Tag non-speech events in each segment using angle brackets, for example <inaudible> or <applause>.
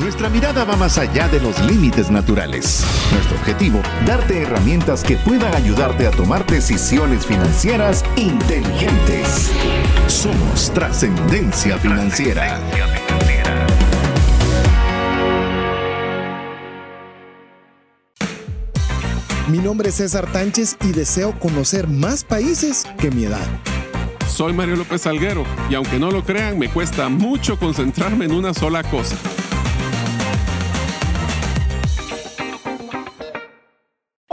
Nuestra mirada va más allá de los límites naturales. Nuestro objetivo, darte herramientas que puedan ayudarte a tomar decisiones financieras inteligentes. Somos trascendencia financiera. Mi nombre es César Tánchez y deseo conocer más países que mi edad. Soy Mario López Salguero y aunque no lo crean, me cuesta mucho concentrarme en una sola cosa.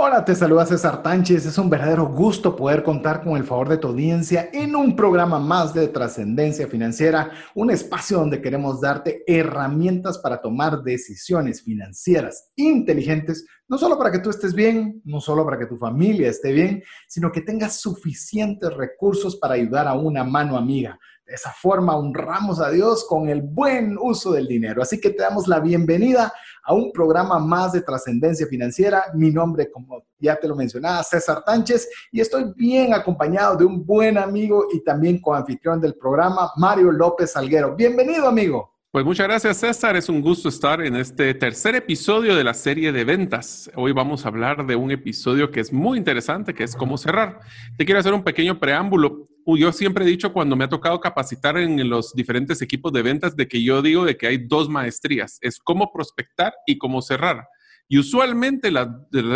Hola, te saluda César Tánchez. Es un verdadero gusto poder contar con el favor de tu audiencia en un programa más de trascendencia financiera, un espacio donde queremos darte herramientas para tomar decisiones financieras inteligentes, no solo para que tú estés bien, no solo para que tu familia esté bien, sino que tengas suficientes recursos para ayudar a una mano amiga de esa forma honramos a Dios con el buen uso del dinero. Así que te damos la bienvenida a un programa más de trascendencia financiera. Mi nombre, como ya te lo mencionaba, César Tánchez, y estoy bien acompañado de un buen amigo y también coanfitrión del programa, Mario López Salguero. Bienvenido, amigo. Pues muchas gracias César, es un gusto estar en este tercer episodio de la serie de ventas. Hoy vamos a hablar de un episodio que es muy interesante, que es cómo cerrar. Te quiero hacer un pequeño preámbulo. Yo siempre he dicho cuando me ha tocado capacitar en los diferentes equipos de ventas de que yo digo de que hay dos maestrías, es cómo prospectar y cómo cerrar. Y usualmente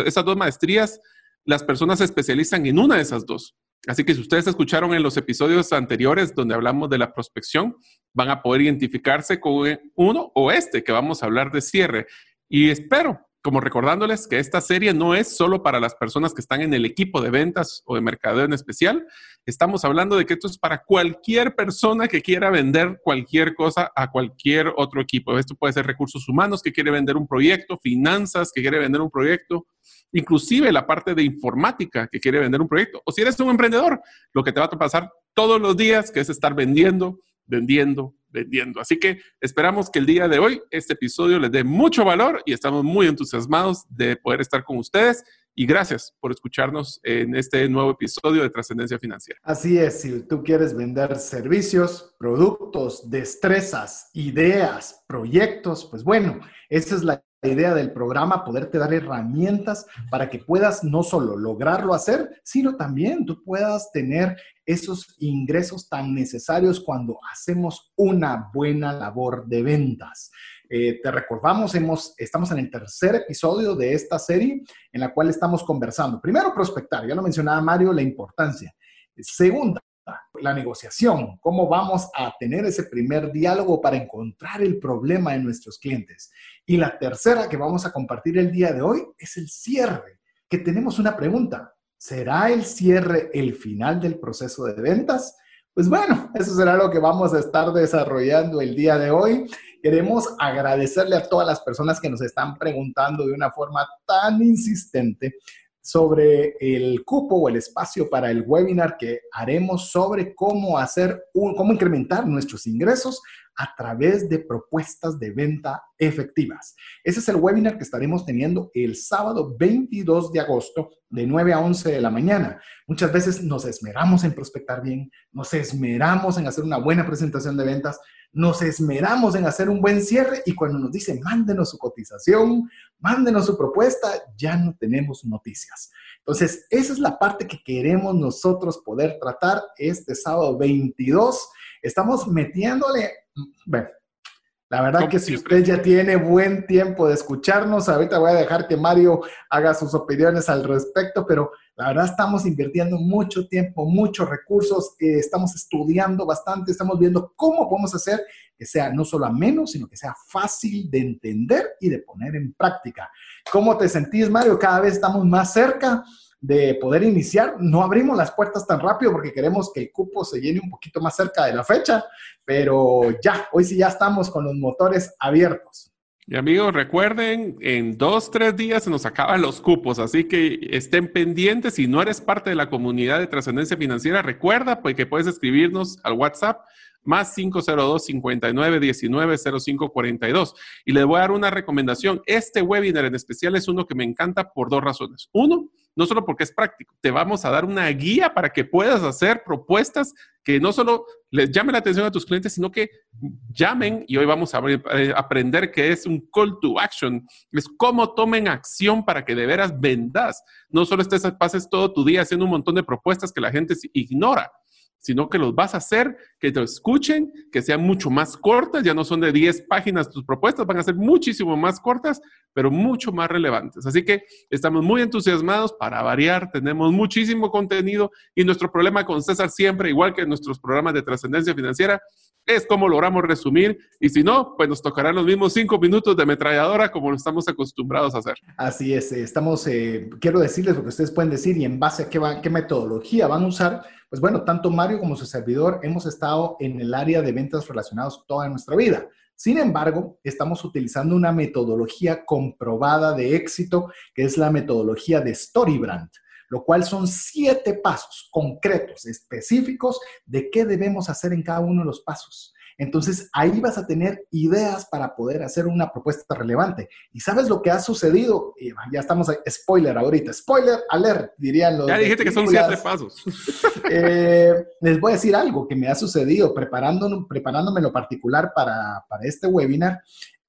esas dos maestrías, las personas se especializan en una de esas dos. Así que si ustedes escucharon en los episodios anteriores donde hablamos de la prospección, van a poder identificarse con uno o este que vamos a hablar de cierre. Y espero, como recordándoles que esta serie no es solo para las personas que están en el equipo de ventas o de mercadeo en especial. Estamos hablando de que esto es para cualquier persona que quiera vender cualquier cosa a cualquier otro equipo. Esto puede ser recursos humanos que quiere vender un proyecto, finanzas que quiere vender un proyecto, inclusive la parte de informática que quiere vender un proyecto. O si eres un emprendedor, lo que te va a pasar todos los días, que es estar vendiendo, vendiendo, vendiendo. Así que esperamos que el día de hoy este episodio les dé mucho valor y estamos muy entusiasmados de poder estar con ustedes. Y gracias por escucharnos en este nuevo episodio de Trascendencia Financiera. Así es, si tú quieres vender servicios, productos, destrezas, ideas, proyectos, pues bueno, esa es la idea del programa, poderte dar herramientas para que puedas no solo lograrlo hacer, sino también tú puedas tener esos ingresos tan necesarios cuando hacemos una buena labor de ventas. Eh, te recordamos, hemos, estamos en el tercer episodio de esta serie en la cual estamos conversando. Primero, prospectar, ya lo mencionaba Mario, la importancia. Segunda, la negociación, cómo vamos a tener ese primer diálogo para encontrar el problema de nuestros clientes. Y la tercera que vamos a compartir el día de hoy es el cierre, que tenemos una pregunta. ¿Será el cierre el final del proceso de ventas? Pues bueno, eso será lo que vamos a estar desarrollando el día de hoy. Queremos agradecerle a todas las personas que nos están preguntando de una forma tan insistente sobre el cupo o el espacio para el webinar que haremos sobre cómo hacer un, cómo incrementar nuestros ingresos a través de propuestas de venta efectivas. Ese es el webinar que estaremos teniendo el sábado 22 de agosto de 9 a 11 de la mañana. Muchas veces nos esmeramos en prospectar bien, nos esmeramos en hacer una buena presentación de ventas, nos esmeramos en hacer un buen cierre y cuando nos dicen mándenos su cotización, mándenos su propuesta, ya no tenemos noticias. Entonces, esa es la parte que queremos nosotros poder tratar este sábado 22. Estamos metiéndole, bueno, la verdad que si usted ya tiene buen tiempo de escucharnos, ahorita voy a dejar que Mario haga sus opiniones al respecto, pero la verdad estamos invirtiendo mucho tiempo, muchos recursos, eh, estamos estudiando bastante, estamos viendo cómo podemos hacer que sea no solo ameno, sino que sea fácil de entender y de poner en práctica. ¿Cómo te sentís, Mario? Cada vez estamos más cerca de poder iniciar. No abrimos las puertas tan rápido porque queremos que el cupo se llene un poquito más cerca de la fecha, pero ya, hoy sí ya estamos con los motores abiertos. Y amigos, recuerden, en dos, tres días se nos acaban los cupos, así que estén pendientes. Si no eres parte de la comunidad de trascendencia financiera, recuerda pues, que puedes escribirnos al WhatsApp más 502 59 19 05 42. Y les voy a dar una recomendación. Este webinar en especial es uno que me encanta por dos razones. Uno, no solo porque es práctico, te vamos a dar una guía para que puedas hacer propuestas que no solo les llamen la atención a tus clientes, sino que llamen, y hoy vamos a eh, aprender que es un call to action, es cómo tomen acción para que de veras vendas. No solo estés, pases todo tu día haciendo un montón de propuestas que la gente ignora sino que los vas a hacer, que te escuchen, que sean mucho más cortas, ya no son de 10 páginas tus propuestas, van a ser muchísimo más cortas, pero mucho más relevantes. Así que estamos muy entusiasmados para variar, tenemos muchísimo contenido y nuestro problema con César siempre, igual que nuestros programas de trascendencia financiera, es cómo logramos resumir y si no, pues nos tocarán los mismos cinco minutos de ametralladora como lo estamos acostumbrados a hacer. Así es, eh, estamos, eh, quiero decirles lo que ustedes pueden decir y en base a qué, qué metodología van a usar pues bueno, tanto Mario como su servidor hemos estado en el área de ventas relacionados toda nuestra vida. Sin embargo, estamos utilizando una metodología comprobada de éxito, que es la metodología de Storybrand, lo cual son siete pasos concretos, específicos de qué debemos hacer en cada uno de los pasos. Entonces ahí vas a tener ideas para poder hacer una propuesta relevante. ¿Y sabes lo que ha sucedido? Ya estamos, spoiler ahorita, spoiler alert, dirían los... Ya dijiste que son siete pasos. <laughs> Eh, les voy a decir algo que me ha sucedido preparando, preparándome lo particular para, este webinar.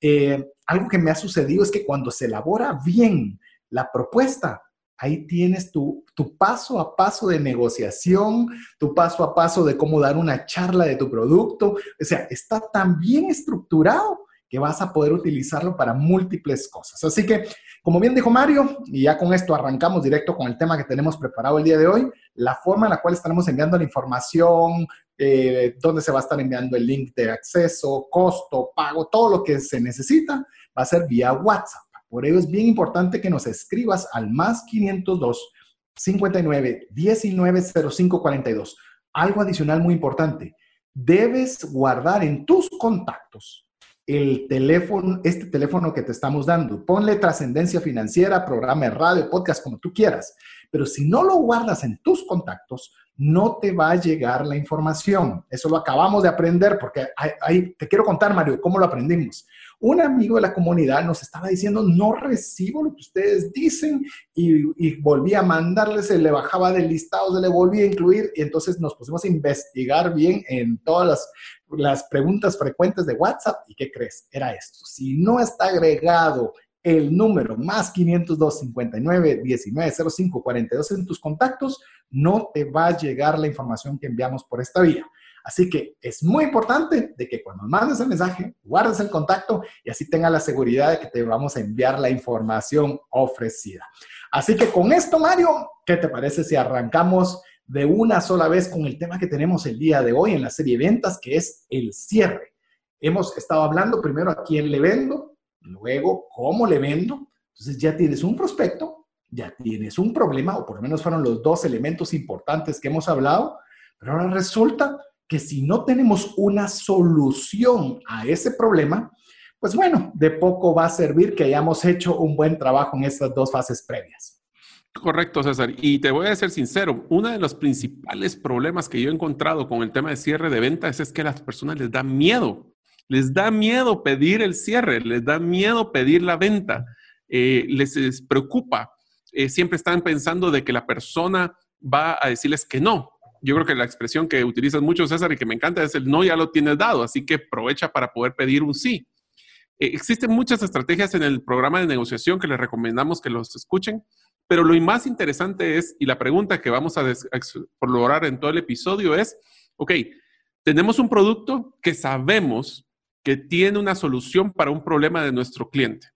Eh, algo que me ha sucedido es que cuando se elabora bien la propuesta, Ahí tienes tu, paso a paso de negociación, tu paso a paso de cómo dar una charla de tu producto. O sea, está tan bien estructurado que vas a poder utilizarlo para múltiples cosas. Así que, como bien dijo Mario, y ya con esto arrancamos directo con el tema que tenemos preparado el día de hoy, la forma en la cual estaremos enviando la información, eh, dónde se va a estar enviando el link de acceso, costo, pago, todo lo que se necesita, va a ser vía WhatsApp. Por ello es bien importante que nos escribas al más 502 59 19 05 42. Algo adicional muy importante. Debes guardar en tus contactos el teléfono, este teléfono que te estamos dando. Ponle trascendencia financiera, programa radio, podcast, como tú quieras. Pero si no lo guardas en tus contactos, no te va a llegar la información. Eso lo acabamos de aprender porque te quiero contar, Mario, cómo lo aprendimos un amigo de la comunidad nos estaba diciendo, no recibo lo que ustedes dicen y, volví a mandarle, se le bajaba del listado, se le volvía a incluir y entonces nos pusimos a investigar bien en todas las preguntas frecuentes de WhatsApp y ¿qué crees? Era esto. Si no está agregado el número más 502 59 19 05 42 en tus contactos, no te va a llegar la información que enviamos por esta vía. Así que es muy importante de que cuando mandes el mensaje, guardes el contacto y así tengas la seguridad de que te vamos a enviar la información ofrecida. Así que con esto, Mario, ¿qué te parece si arrancamos de una sola vez con el tema que tenemos el día de hoy en la serie ventas, que es el cierre? Hemos estado hablando primero a quién le vendo, luego cómo le vendo. Entonces ya tienes un prospecto, ya tienes un problema, o por lo menos fueron los dos elementos importantes que hemos hablado, pero ahora resulta que si no tenemos una solución a ese problema, pues bueno, de poco va a servir que hayamos hecho un buen trabajo en estas dos fases previas. Correcto, César. Y te voy a ser sincero, uno de los principales problemas que yo he encontrado con el tema de cierre de ventas es que a las personas les da miedo. Les da miedo pedir el cierre, les da miedo pedir la venta, eh, les, preocupa. Eh, siempre están pensando de que la persona va a decirles que no, yo creo que la expresión que utilizas mucho, César, y que me encanta es el no ya lo tienes dado, así que aprovecha para poder pedir un sí. Eh, existen muchas estrategias en el programa de negociación que les recomendamos que los escuchen, pero lo más interesante es, y la pregunta que vamos a, explorar en todo el episodio es, ok, tenemos un producto que sabemos que tiene una solución para un problema de nuestro cliente.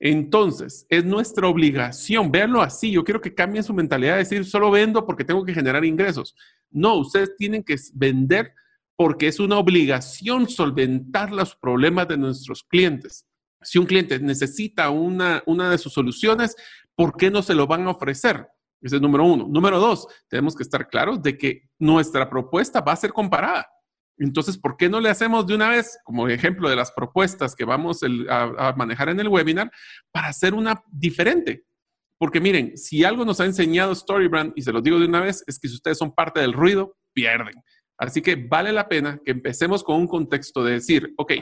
Entonces, es nuestra obligación, véanlo así, yo quiero que cambien su mentalidad de decir, solo vendo porque tengo que generar ingresos. No, ustedes tienen que vender porque es una obligación solventar los problemas de nuestros clientes. Si un cliente necesita una, una de sus soluciones, ¿por qué no se lo van a ofrecer? Ese es número uno. Número dos, tenemos que estar claros de que nuestra propuesta va a ser comparada. Entonces, ¿por qué no le hacemos de una vez, como ejemplo de las propuestas que vamos a, manejar en el webinar, para hacer una diferente? Porque miren, si algo nos ha enseñado Storybrand, y se lo digo de una vez, es que si ustedes son parte del ruido, pierden. Así que vale la pena que empecemos con un contexto de decir, ok,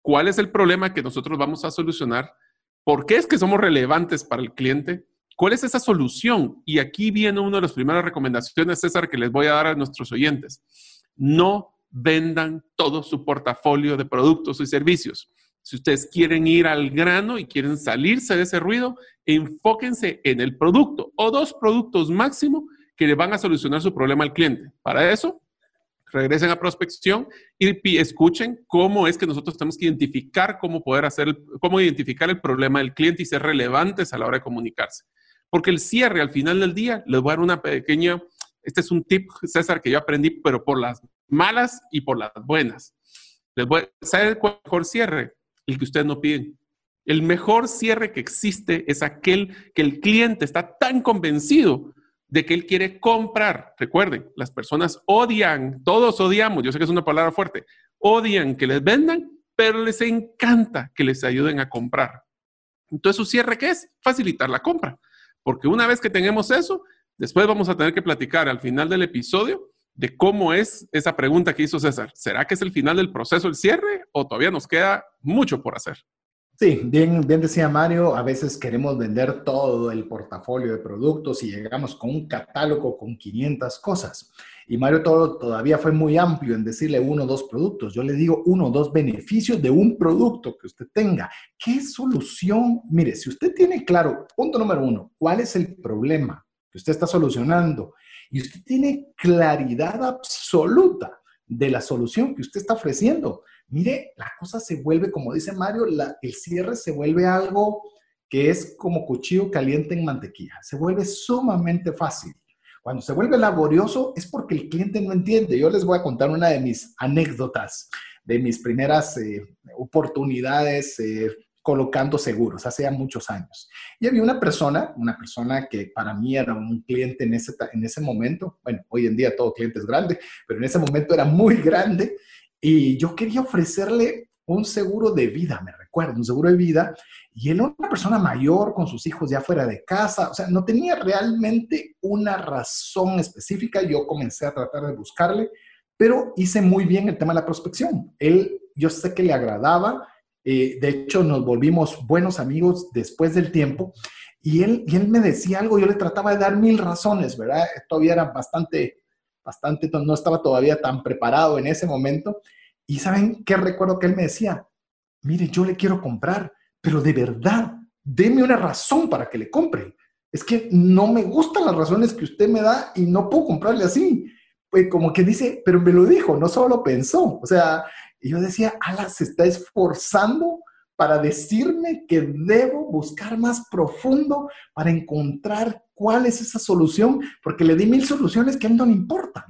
¿cuál es el problema que nosotros vamos a solucionar? ¿Por qué es que somos relevantes para el cliente? ¿Cuál es esa solución? Y aquí viene una de las primeras recomendaciones, César, que les voy a dar a nuestros oyentes. No vendan todo su portafolio de productos y servicios. Si ustedes quieren ir al grano y quieren salirse de ese ruido, enfóquense en el producto o dos productos máximo que le van a solucionar su problema al cliente. Para eso, regresen a prospección y escuchen cómo es que nosotros tenemos que identificar cómo poder hacer, cómo identificar el problema del cliente y ser relevantes a la hora de comunicarse. Porque el cierre al final del día, les voy a dar una pequeña, este es un tip, César, que yo aprendí, pero por las malas y por las buenas. Les voy a, ¿saben cuál mejor cierre? El que ustedes no piden. El mejor cierre que existe es aquel que el cliente está tan convencido de que él quiere comprar. Recuerden, las personas odian, todos odiamos, yo sé que es una palabra fuerte, odian que les vendan, pero les encanta que les ayuden a comprar. Entonces, ¿su cierre qué es? Facilitar la compra. Porque una vez que tengamos eso, después vamos a tener que platicar al final del episodio de cómo es esa pregunta que hizo César. ¿Será que es el final del proceso el cierre o todavía nos queda mucho por hacer? Sí, bien, bien decía Mario, a veces queremos vender todo el portafolio de productos y llegamos con un catálogo con 500 cosas. Y Mario todo, todavía fue muy amplio en decirle uno o dos productos. Yo le digo uno o dos beneficios de un producto que usted tenga. ¿Qué solución? Mire, si usted tiene claro, punto número uno, cuál es el problema que usted está solucionando y usted tiene claridad absoluta de la solución que usted está ofreciendo, mire, la cosa se vuelve, como dice Mario, el cierre se vuelve algo que es como cuchillo caliente en mantequilla. Se vuelve sumamente fácil. Cuando se vuelve laborioso es porque el cliente no entiende. Yo les voy a contar una de mis anécdotas, de mis primeras eh, oportunidades eh, colocando seguros, hace ya muchos años. Y había una persona, una persona que para mí era un cliente en ese, en ese momento, bueno, hoy en día todo cliente es grande, pero en ese momento era muy grande y yo quería ofrecerle un seguro de vida, me recuerdo, un seguro de vida, y él era una persona mayor con sus hijos ya fuera de casa, o sea, no tenía realmente una razón específica, yo comencé a tratar de buscarle, pero hice muy bien el tema de la prospección. Él, yo sé que le agradaba, eh, de hecho nos volvimos buenos amigos después del tiempo, y él, él me decía algo, yo le trataba de dar mil razones, ¿verdad? Todavía era bastante bastante, no estaba todavía tan preparado en ese momento. Y ¿saben qué recuerdo que él me decía? Mire, yo le quiero comprar, pero de verdad, deme una razón para que le compre. Es que no me gustan las razones que usted me da y no puedo comprarle así. Pues como que dice, pero me lo dijo, no solo lo pensó. O sea, yo decía, ala, se está esforzando para decirme que debo buscar más profundo para encontrar cuál es esa solución, porque le di mil soluciones que a él no le importan.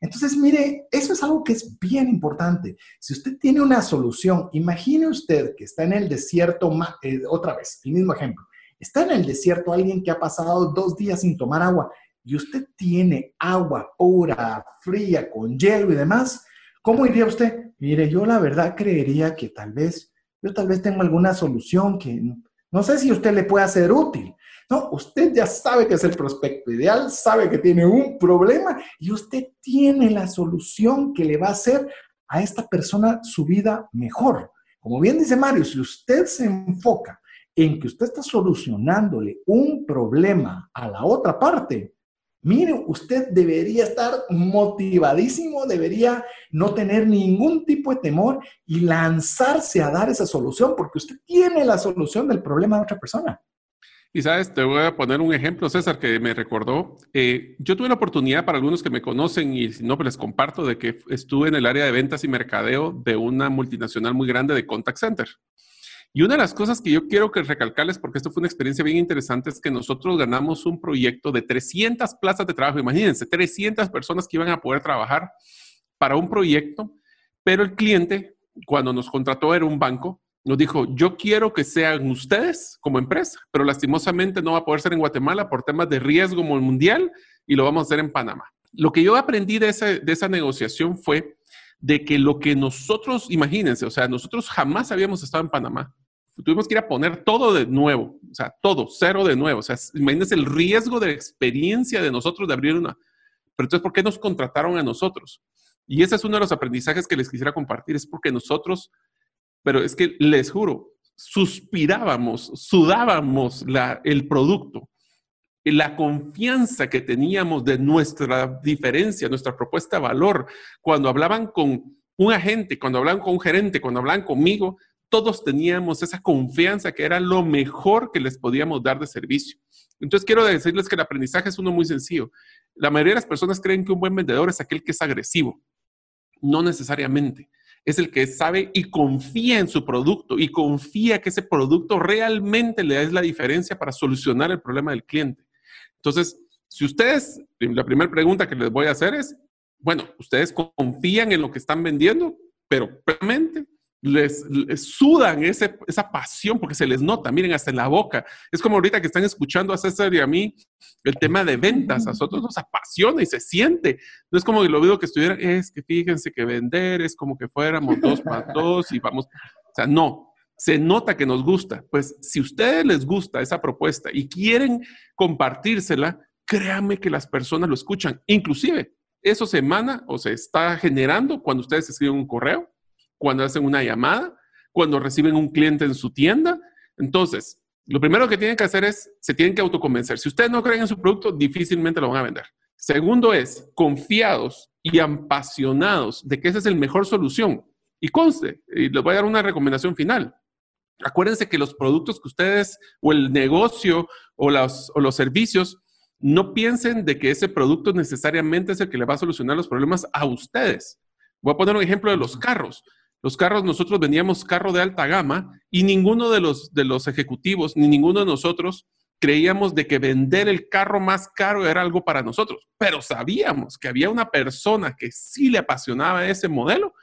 Entonces, mire, eso es algo que es bien importante. Si usted tiene una solución, imagine usted que está en el desierto, eh, otra vez, el mismo ejemplo, está en el desierto alguien que ha pasado dos días sin tomar agua y usted tiene agua pura, fría, con hielo y demás, ¿cómo iría usted? Mire, yo la verdad creería que tal vez, yo tal vez tengo alguna solución que no sé si usted le puede ser útil, no, usted ya sabe que es el prospecto ideal, sabe que tiene un problema y usted tiene la solución que le va a hacer a esta persona su vida mejor. Como bien dice Mario, si usted se enfoca en que usted está solucionándole un problema a la otra parte, mire, usted debería estar motivadísimo, debería no tener ningún tipo de temor y lanzarse a dar esa solución porque usted tiene la solución del problema de otra persona. Y sabes, te voy a poner un ejemplo, César, que me recordó. Eh, yo tuve la oportunidad, para algunos que me conocen y si no, pues les comparto, de que estuve en el área de ventas y mercadeo de una multinacional muy grande de contact center. Y una de las cosas que yo quiero que recalcarles, porque esto fue una experiencia bien interesante, es que nosotros ganamos un proyecto de 300 plazas de trabajo. Imagínense, 300 personas que iban a poder trabajar para un proyecto, pero el cliente, cuando nos contrató, era un banco nos dijo, yo quiero que sean ustedes como empresa, pero lastimosamente no va a poder ser en Guatemala por temas de riesgo mundial y lo vamos a hacer en Panamá. Lo que yo aprendí de, de esa negociación fue de que lo que nosotros, imagínense, o sea, nosotros jamás habíamos estado en Panamá. Tuvimos que ir a poner todo de nuevo, o sea, todo, cero de nuevo. O sea, imagínense el riesgo de experiencia de nosotros de abrir una. Pero entonces, ¿por qué nos contrataron a nosotros? Y ese es uno de los aprendizajes que les quisiera compartir, es porque nosotros pero es que les juro, suspirábamos, sudábamos el producto. la confianza que teníamos de nuestra diferencia, nuestra propuesta de valor, cuando hablaban con un agente, cuando hablaban con un gerente, cuando hablaban conmigo, todos teníamos esa confianza que era lo mejor que les podíamos dar de servicio. Entonces quiero decirles que el aprendizaje es uno muy sencillo. La mayoría de las personas creen que un buen vendedor es aquel que es agresivo. No necesariamente. Es el que sabe y confía en su producto y confía que ese producto realmente le da la diferencia para solucionar el problema del cliente. Entonces, si ustedes, la primera pregunta que les voy a hacer es, bueno, ustedes confían en lo que están vendiendo, pero realmente les, sudan esa pasión porque se les nota, miren, hasta en la boca. Es como ahorita que están escuchando a César y a mí el tema de ventas, a nosotros nos apasiona y se siente. No es como que lo que estuviera, es que fíjense que vender es como que fuéramos dos para <laughs> dos y vamos, o sea, no, se nota que nos gusta. Pues si a ustedes les gusta esa propuesta y quieren compartírsela, créanme que las personas lo escuchan. Inclusive, eso se emana o se está generando cuando ustedes escriben un correo, cuando hacen una llamada, cuando reciben un cliente en su tienda. Entonces, lo primero que tienen que hacer es, se tienen que autoconvencer. Si ustedes no creen en su producto, difícilmente lo van a vender. Segundo es, confiados y apasionados de que esa es la mejor solución. Y conste, y les voy a dar una recomendación final. Acuérdense que los productos que ustedes o el negocio o los, o los servicios, no piensen de que ese producto necesariamente es el que le va a solucionar los problemas a ustedes. Voy a poner un ejemplo de los carros. Los carros, nosotros vendíamos carro de alta gama y ninguno de los, de los ejecutivos, ni ninguno de nosotros creíamos de que vender el carro más caro era algo para nosotros, pero sabíamos que había una persona que sí le apasionaba ese modelo,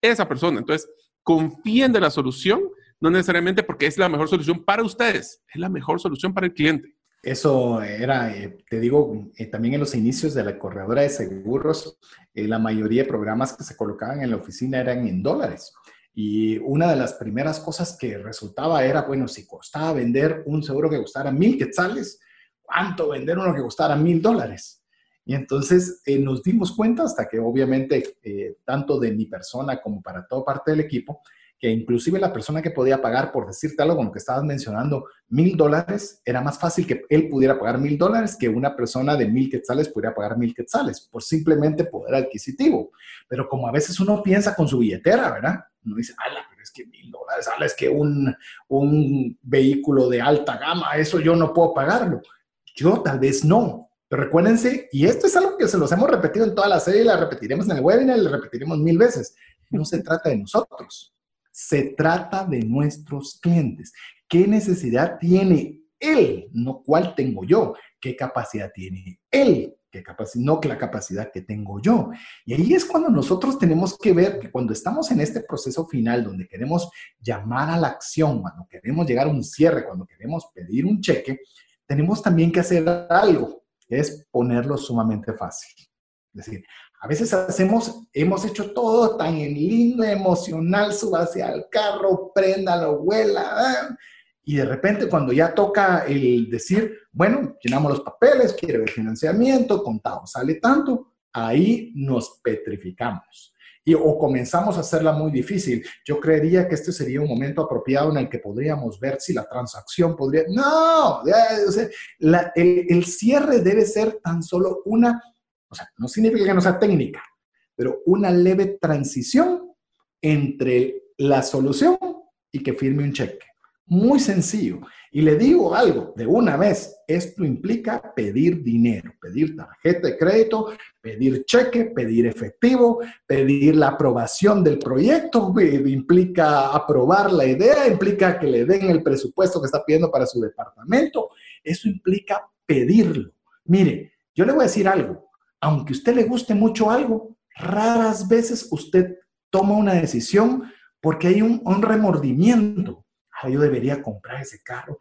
esa persona. Entonces, confíen de la solución no necesariamente porque es la mejor solución para ustedes, es la mejor solución para el cliente. Eso era, eh, te digo, eh, también en los inicios de la corredora de seguros, eh, la mayoría de programas que se colocaban en la oficina eran en dólares. Y una de las primeras cosas que resultaba era, bueno, si costaba vender un seguro que costara mil quetzales, ¿cuánto vender uno que costara mil dólares? Y entonces nos dimos cuenta hasta que obviamente, tanto de mi persona como para toda parte del equipo, que inclusive la persona que podía pagar, por decirte algo como que estabas mencionando, mil dólares, era más fácil que él pudiera pagar mil dólares que una persona de mil quetzales pudiera pagar mil quetzales, por simplemente poder adquisitivo. Pero como a veces uno piensa con su billetera, ¿verdad? Uno dice, ala, pero es que mil dólares, ala, es que un, un vehículo de alta gama, eso yo no puedo pagarlo. Yo tal vez no, pero recuérdense, y esto es algo que se los hemos repetido en toda la serie, la repetiremos en el webinar, la repetiremos mil veces. No se trata de nosotros, se trata de nuestros clientes. ¿Qué necesidad tiene él? No cuál tengo yo. ¿Qué capacidad tiene él? ¿Qué capacidad? No la capacidad que tengo yo. Y ahí es cuando nosotros tenemos que ver que cuando estamos en este proceso final donde queremos llamar a la acción, cuando queremos llegar a un cierre, cuando queremos pedir un cheque, tenemos también que hacer algo, es ponerlo sumamente fácil. Es decir, a veces hacemos, hemos hecho todo tan lindo, emocional, súbase al carro, préndalo, vuela, ah, y de repente cuando ya toca el decir, bueno, llenamos los papeles, quiere ver financiamiento, contado, sale tanto, ahí nos petrificamos. Y, o comenzamos a hacerla muy difícil. Yo creería que este sería un momento apropiado en el que podríamos ver si la transacción podría... No, el, el cierre debe ser tan solo una o sea, no significa que no sea técnica, pero una leve transición entre la solución y que firme un cheque. Muy sencillo. Y le digo algo, de una vez, esto implica pedir dinero, pedir tarjeta de crédito, pedir cheque, pedir efectivo, pedir la aprobación del proyecto, <laughs> implica aprobar la idea, implica que le den el presupuesto que está pidiendo para su departamento. Eso implica pedirlo. Mire, yo le voy a decir algo, aunque a usted le guste mucho algo, raras veces usted toma una decisión porque hay un, remordimiento. Ah, yo debería comprar ese carro.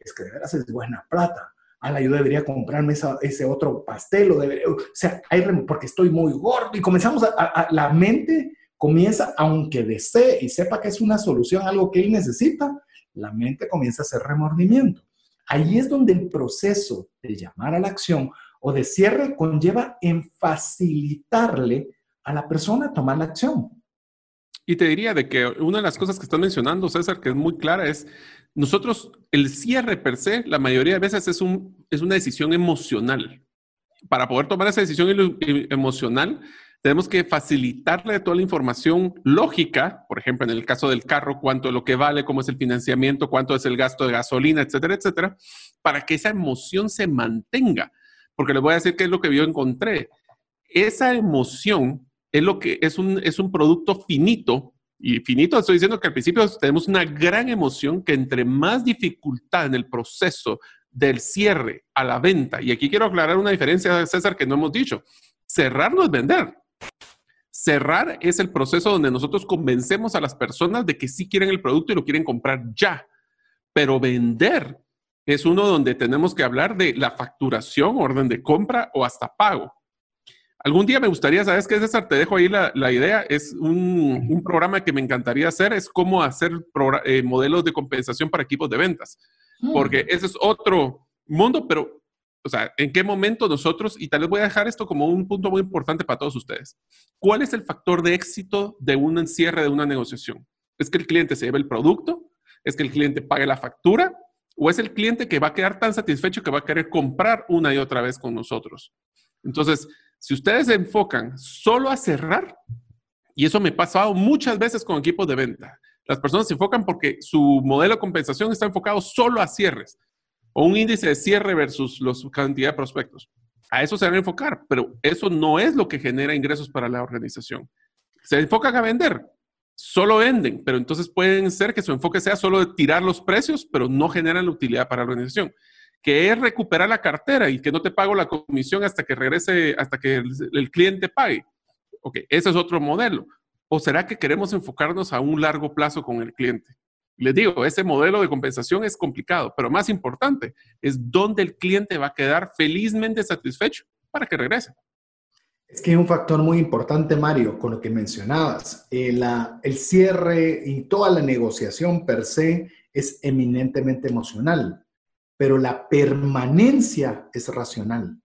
Es que de veras es buena plata. Ah, yo debería comprarme ese otro pastel. O, o sea, hay porque estoy muy gordo. Y comenzamos a, la mente comienza, aunque desee y sepa que es una solución, algo que él necesita, la mente comienza a hacer remordimiento. Ahí es donde el proceso de llamar a la acción o de cierre conlleva en facilitarle a la persona tomar la acción. Y te diría de que una de las cosas que estás mencionando, César, que es muy clara, es nosotros, el cierre per se, la mayoría de veces es, un, es una decisión emocional. Para poder tomar esa decisión emocional, tenemos que facilitarle toda la información lógica, por ejemplo, en el caso del carro, cuánto es lo que vale, cómo es el financiamiento, cuánto es el gasto de gasolina, etcétera, etcétera, para que esa emoción se mantenga. Porque les voy a decir qué es lo que yo encontré. Esa emoción es lo que es un, es un producto finito. Y finito, estoy diciendo que al principio tenemos una gran emoción que entre más dificultad en el proceso del cierre a la venta, y aquí quiero aclarar una diferencia, César, que no hemos dicho. Cerrar no es vender. Cerrar es el proceso donde nosotros convencemos a las personas de que sí quieren el producto y lo quieren comprar ya. Pero vender es uno donde tenemos que hablar de la facturación, orden de compra o hasta pago. Algún día me gustaría, ¿sabes qué, César? Te dejo ahí la, idea. Es un, programa que me encantaría hacer, es cómo hacer eh, modelos de compensación para equipos de ventas. Mm. Porque ese es otro mundo, pero o sea, ¿en qué momento nosotros, y tal vez voy a dejar esto como un punto muy importante para todos ustedes, ¿cuál es el factor de éxito de un encierre de una negociación? ¿Es que el cliente se lleve el producto? ¿Es que el cliente pague la factura? ¿O es el cliente que va a quedar tan satisfecho que va a querer comprar una y otra vez con nosotros? Entonces, si ustedes se enfocan solo a cerrar, y eso me ha pasado muchas veces con equipos de venta, las personas se enfocan porque su modelo de compensación está enfocado solo a cierres o un índice de cierre versus la cantidad de prospectos. A eso se van a enfocar, pero eso no es lo que genera ingresos para la organización. Se enfocan a vender, solo venden, pero entonces pueden ser que su enfoque sea solo de tirar los precios, pero no generan la utilidad para la organización. Que es recuperar la cartera y que no te pago la comisión hasta que regrese, hasta que el, cliente pague. Ok, ese es otro modelo. ¿O será que queremos enfocarnos a un largo plazo con el cliente? Les digo, ese modelo de compensación es complicado, pero más importante es dónde el cliente va a quedar felizmente satisfecho para que regrese. Es que hay un factor muy importante, Mario, con lo que mencionabas. El, eh, el cierre y toda la negociación per se es eminentemente emocional, pero la permanencia es racional.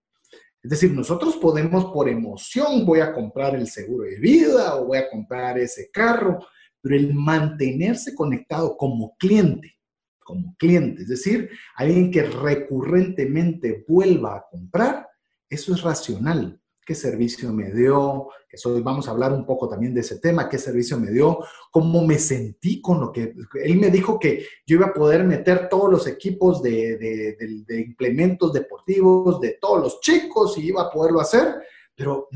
Es decir, nosotros podemos por emoción, voy a comprar el seguro de vida o voy a comprar ese carro, pero el mantenerse conectado como cliente, como cliente, es decir, alguien que recurrentemente vuelva a comprar, eso es racional. ¿Qué servicio me dio? Eso, vamos a hablar un poco también de ese tema. ¿Qué servicio me dio? ¿Cómo me sentí con lo que... Él me dijo que yo iba a poder meter todos los equipos de, de implementos deportivos de todos los chicos y iba a poderlo hacer pero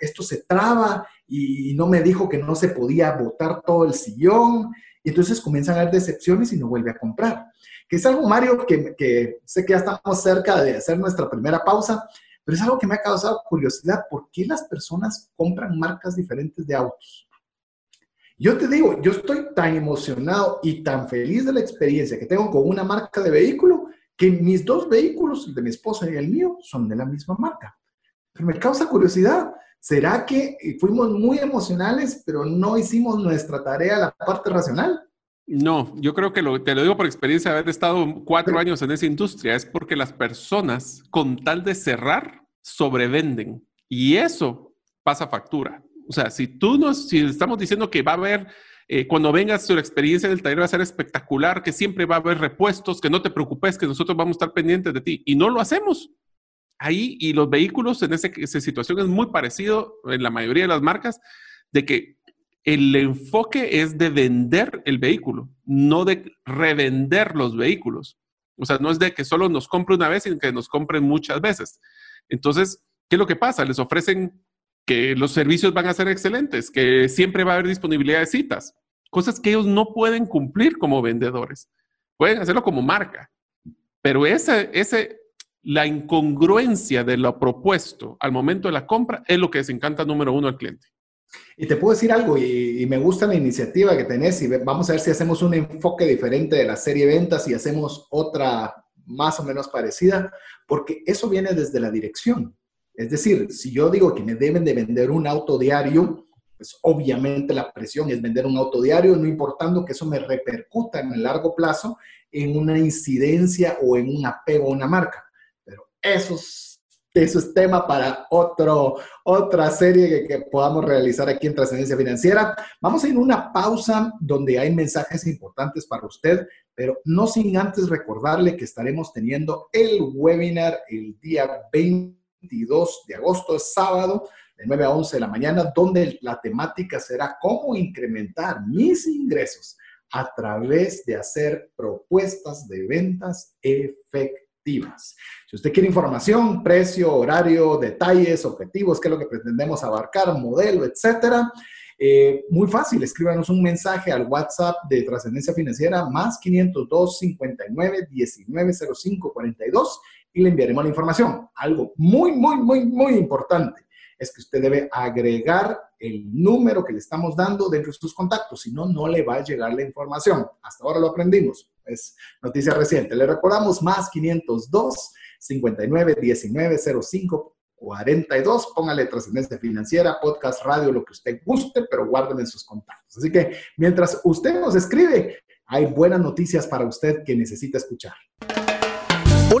esto se traba y no me dijo que no se podía botar todo el sillón. Y entonces comienzan a haber decepciones y no vuelve a comprar. Que es algo, Mario, que, que sé que ya estamos cerca de hacer nuestra primera pausa, pero es algo que me ha causado curiosidad. ¿Por qué las personas compran marcas diferentes de autos? Yo te digo, yo estoy tan emocionado y tan feliz de la experiencia que tengo con una marca de vehículo que mis dos vehículos, el de mi esposa y el mío, son de la misma marca. Pero me causa curiosidad. ¿Será que fuimos muy emocionales, pero no hicimos nuestra tarea, la parte racional? No, yo creo que lo, te lo digo por experiencia de haber estado cuatro años en esa industria, es porque las personas, con tal de cerrar, sobrevenden. Y eso pasa factura. O sea, si tú nos, si estamos diciendo que va a haber, eh, cuando vengas tu experiencia del taller va a ser espectacular, que siempre va a haber repuestos, que no te preocupes, que nosotros vamos a estar pendientes de ti. Y no lo hacemos ahí y los vehículos en esa situación es muy parecido en la mayoría de las marcas, de que el enfoque es de vender el vehículo, no de revender los vehículos. O sea, no es de que solo nos compre una vez, sino que nos compren muchas veces. Entonces, ¿qué es lo que pasa? Les ofrecen que los servicios van a ser excelentes, que siempre va a haber disponibilidad de citas, cosas que ellos no pueden cumplir como vendedores. Pueden hacerlo como marca, pero ese, ese la incongruencia de lo propuesto al momento de la compra es lo que desencanta número uno al cliente. Y te puedo decir algo, y, me gusta la iniciativa que tenés, y vamos a ver si hacemos un enfoque diferente de la serie ventas y hacemos otra más o menos parecida, porque eso viene desde la dirección. Es decir, si yo digo que me deben de vender un auto diario, pues obviamente la presión es vender un auto diario, no importando que eso me repercuta en el largo plazo en una incidencia o en un apego a una marca. Eso es tema para otro, otra serie que, que, podamos realizar aquí en Trascendencia Financiera. Vamos a ir a una pausa donde hay mensajes importantes para usted, pero no sin antes recordarle que estaremos teniendo el webinar el día 22 de agosto, sábado, de 9 a 11 de la mañana, donde la temática será cómo incrementar mis ingresos a través de hacer propuestas de ventas efectivas. Si usted quiere información, precio, horario, detalles, objetivos, qué es lo que pretendemos abarcar, modelo, etcétera, eh, muy fácil, escríbanos un mensaje al WhatsApp de Trascendencia Financiera más 502 59 19 05 42 y le enviaremos la información. Algo muy, muy, muy, muy importante es que usted debe agregar el número que le estamos dando dentro de sus contactos, si no, no le va a llegar la información. Hasta ahora lo aprendimos, es noticia reciente. Le recordamos más 502 59 19 05 42. Póngale trascendencia financiera, podcast, radio, lo que usted guste, pero guárdeme en sus contactos. Así que mientras usted nos escribe, hay buenas noticias para usted que necesita escuchar.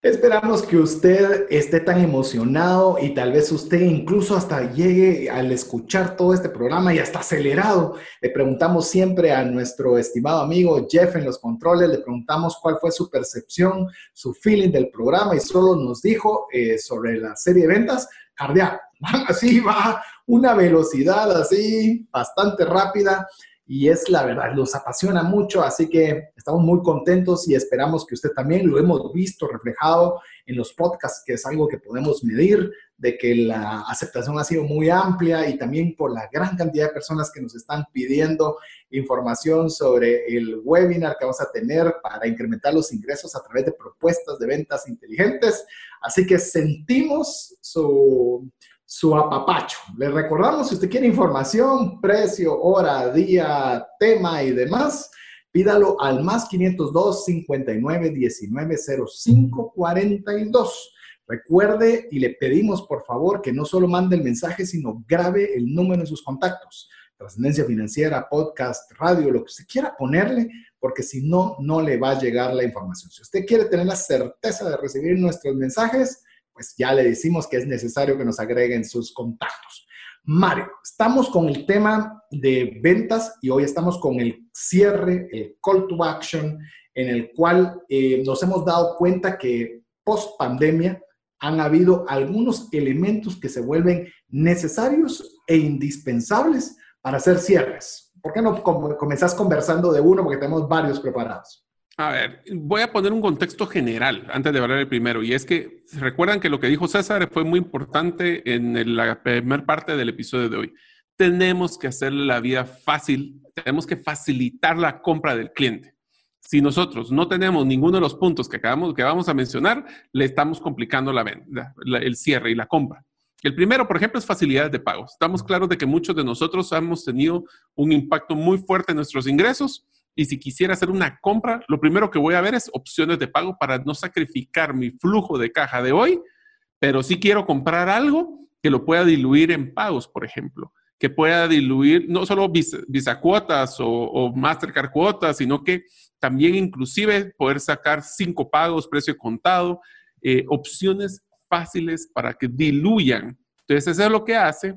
Esperamos que usted esté tan emocionado y tal vez usted incluso hasta llegue al escuchar todo este programa y hasta acelerado. Le preguntamos siempre a nuestro estimado amigo Jeff en los controles, le preguntamos cuál fue su percepción, su feeling del programa y solo nos dijo eh, sobre la serie de ventas cardíaco. <laughs> Así va una velocidad así bastante rápida y es la verdad, nos apasiona mucho, así que estamos muy contentos y esperamos que usted también lo hemos visto reflejado en los podcasts, que es algo que podemos medir, de que la aceptación ha sido muy amplia y también por la gran cantidad de personas que nos están pidiendo información sobre el webinar que vamos a tener para incrementar los ingresos a través de propuestas de ventas inteligentes. Así que sentimos su su apapacho. Le recordamos, si usted quiere información, precio, hora, día, tema y demás, pídalo al más 502 59 19 05 42. Recuerde y le pedimos por favor que no solo mande el mensaje, sino grabe el número en sus contactos. Trascendencia financiera, podcast, radio, lo que usted quiera ponerle, porque si no, no le va a llegar la información. Si usted quiere tener la certeza de recibir nuestros mensajes, pues ya le decimos que es necesario que nos agreguen sus contactos. Mario, estamos con el tema de ventas y hoy estamos con el cierre, el call to action, en el cual eh, nos hemos dado cuenta que post pandemia han habido algunos elementos que se vuelven necesarios e indispensables para hacer cierres. ¿Por qué no comenzás conversando de uno? Porque tenemos varios preparados. A ver, voy a poner un contexto general antes de hablar el primero, y es que recuerdan que lo que dijo César fue muy importante en la primera parte del episodio de hoy. Tenemos que hacer la vida fácil, tenemos que facilitar la compra del cliente. Si nosotros no tenemos ninguno de los puntos que acabamos que vamos a mencionar, le estamos complicando la venta, el cierre y la compra. El primero, por ejemplo, es facilidades de pago. Estamos claros de que muchos de nosotros hemos tenido un impacto muy fuerte en nuestros ingresos y si quisiera hacer una compra, lo primero que voy a ver es opciones de pago para no sacrificar mi flujo de caja de hoy, pero si quiero comprar algo que lo pueda diluir en pagos, por ejemplo, que pueda diluir no solo visa, cuotas o, Mastercard cuotas, sino que también inclusive poder sacar cinco pagos, precio contado, eh, opciones fáciles para que diluyan. Entonces, eso es lo que hace,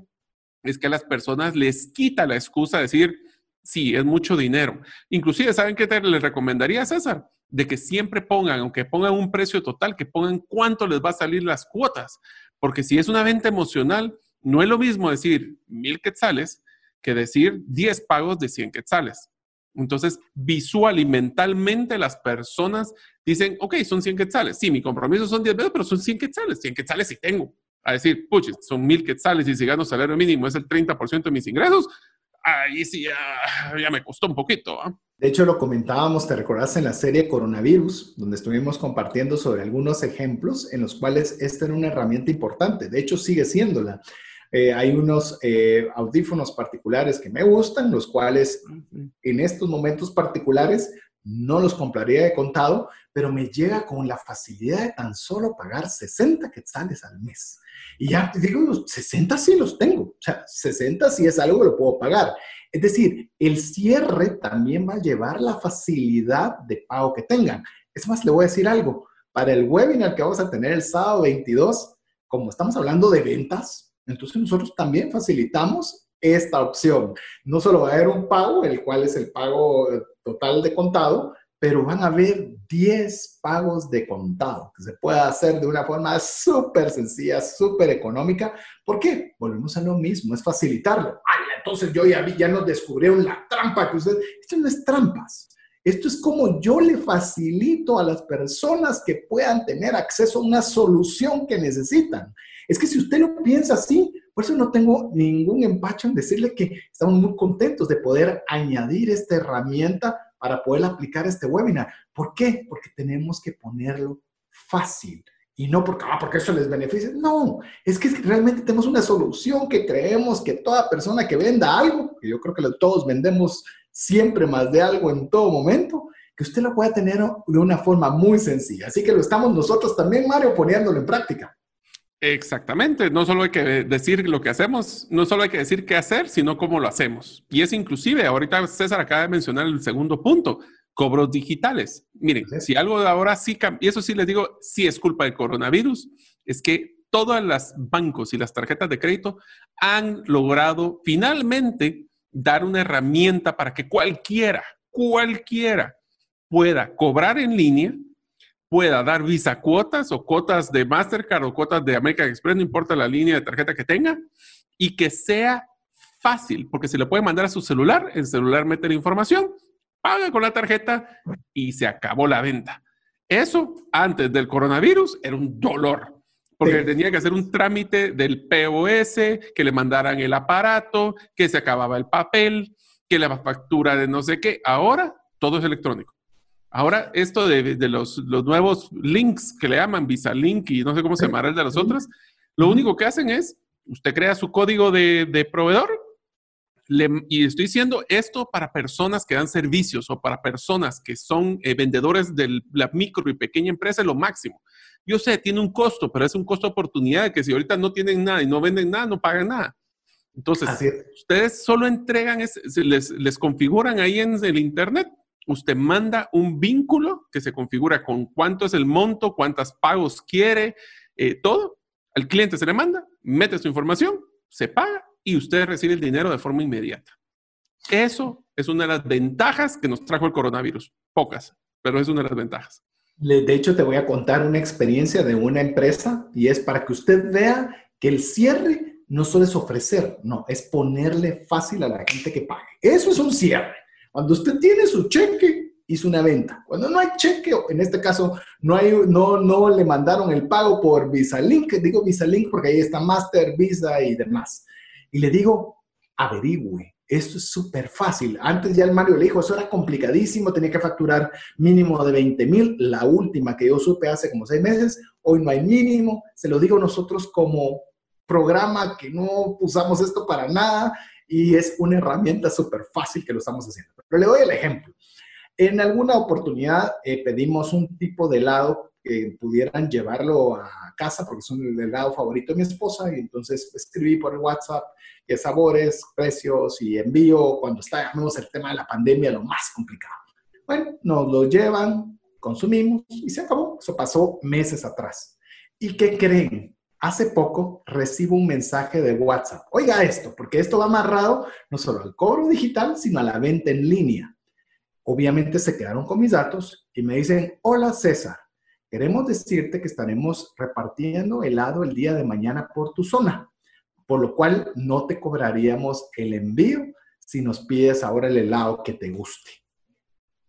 es que a las personas les quita la excusa de decir, Sí, es mucho dinero. Inclusive, ¿saben qué te les recomendaría, César? De que siempre pongan, aunque pongan un precio total, que pongan cuánto les va a salir las cuotas. Porque si es una venta emocional, no es lo mismo decir mil quetzales que decir 10 pagos de 100 quetzales. Entonces, visual y mentalmente las personas dicen, ok, son 100 quetzales. Sí, mi compromiso son 10 veces, pero son 100 quetzales. 100 quetzales sí tengo. A decir, puches, son mil quetzales y si gano salario mínimo es el 30% de mis ingresos, ahí sí ya, me costó un poquito. ¿ah? De hecho, lo comentábamos, te recordás en la serie Coronavirus, donde estuvimos compartiendo sobre algunos ejemplos en los cuales esta era una herramienta importante. De hecho, sigue siéndola. Eh, hay unos eh, audífonos particulares que me gustan, los cuales en estos momentos particulares no los compraría de contado, pero me llega con la facilidad de tan solo pagar 60 quetzales al mes. Y ya digo, 60 sí los tengo, o sea, 60 sí es algo que lo puedo pagar. Es decir, el cierre también va a llevar la facilidad de pago que tengan. Es más, le voy a decir algo. Para el webinar que vamos a tener el sábado 22, como estamos hablando de ventas, entonces nosotros también facilitamos esta opción. No solo va a haber un pago, el cual es el pago total de contado, pero van a haber 10 pagos de contado que se puede hacer de una forma súper sencilla, súper económica. ¿Por qué? Volvemos a lo mismo, es facilitarlo. Ay, entonces yo ya vi, ya nos descubrieron la trampa que ustedes... Esto no es trampas. Esto es como yo le facilito a las personas que puedan tener acceso a una solución que necesitan. Es que si usted lo piensa así, por eso no tengo ningún empacho en decirle que estamos muy contentos de poder añadir esta herramienta para poder aplicar este webinar. ¿Por qué? Porque tenemos que ponerlo fácil y no porque, ah, porque eso les beneficia. No, es que realmente tenemos una solución que creemos que toda persona que venda algo, que yo creo que todos vendemos siempre más de algo en todo momento, que usted lo pueda tener de una forma muy sencilla. Así que lo estamos nosotros también, Mario, poniéndolo en práctica. Exactamente, no solo hay que decir lo que hacemos, no solo hay que decir qué hacer, sino cómo lo hacemos. Y es inclusive, ahorita César acaba de mencionar el segundo punto, cobros digitales. Miren, si algo de ahora sí y eso sí les digo, sí es culpa del coronavirus, es que todas las bancos y las tarjetas de crédito han logrado finalmente dar una herramienta para que cualquiera, cualquiera pueda cobrar en línea pueda dar Visa cuotas o cuotas de Mastercard o cuotas de American Express, no importa la línea de tarjeta que tenga, y que sea fácil, porque se le puede mandar a su celular, el celular mete la información, paga con la tarjeta y se acabó la venta. Eso antes del coronavirus era un dolor, porque tenía que hacer un trámite del POS, que le mandaran el aparato, que se acababa el papel, que la factura de no sé qué. Ahora todo es electrónico. Ahora, esto de, los, nuevos links que le llaman Visa Link y no sé cómo se llamará el de las otras, lo único que hacen es, usted crea su código de, proveedor y estoy diciendo esto para personas que dan servicios o para personas que son eh, vendedores de la micro y pequeña empresa, es lo máximo. Yo sé, tiene un costo, pero es un costo de oportunidad que si ahorita no tienen nada y no venden nada, no pagan nada. Entonces, ustedes solo entregan, les, les configuran ahí en el Internet usted manda un vínculo que se configura con cuánto es el monto, cuántos pagos quiere, eh, todo. Al cliente se le manda, mete su información, se paga y usted recibe el dinero de forma inmediata. Eso es una de las ventajas que nos trajo el coronavirus. Pocas, pero es una de las ventajas. De hecho, te voy a contar una experiencia de una empresa y es para que usted vea que el cierre no solo es ofrecer, no, es ponerle fácil a la gente que pague. Eso es un cierre. Cuando usted tiene su cheque, hizo una venta. Cuando no hay cheque, en este caso no, hay, no, no le mandaron el pago por Visa Link, digo Visa Link porque ahí está Master, Visa y demás. Y le digo, averigüe, esto es súper fácil. Antes ya el Mario le dijo, eso era complicadísimo, tenía que facturar mínimo de 20 mil. La última que yo supe hace como seis meses, hoy no hay mínimo. Se lo digo nosotros como programa que no usamos esto para nada y es una herramienta súper fácil que lo estamos haciendo. Pero le doy el ejemplo. En alguna oportunidad eh, pedimos un tipo de helado que pudieran llevarlo a casa porque es un helado favorito de mi esposa y entonces escribí por WhatsApp qué sabores, precios y envío cuando estábamos el tema de la pandemia lo más complicado. Bueno, nos lo llevan, consumimos y se acabó. Eso pasó meses atrás. ¿Y qué creen? Hace poco recibo un mensaje de WhatsApp. Oiga esto, porque esto va amarrado no solo al cobro digital, sino a la venta en línea. Obviamente se quedaron con mis datos y me dicen, hola César, queremos decirte que estaremos repartiendo helado el día de mañana por tu zona, por lo cual no te cobraríamos el envío si nos pides ahora el helado que te guste.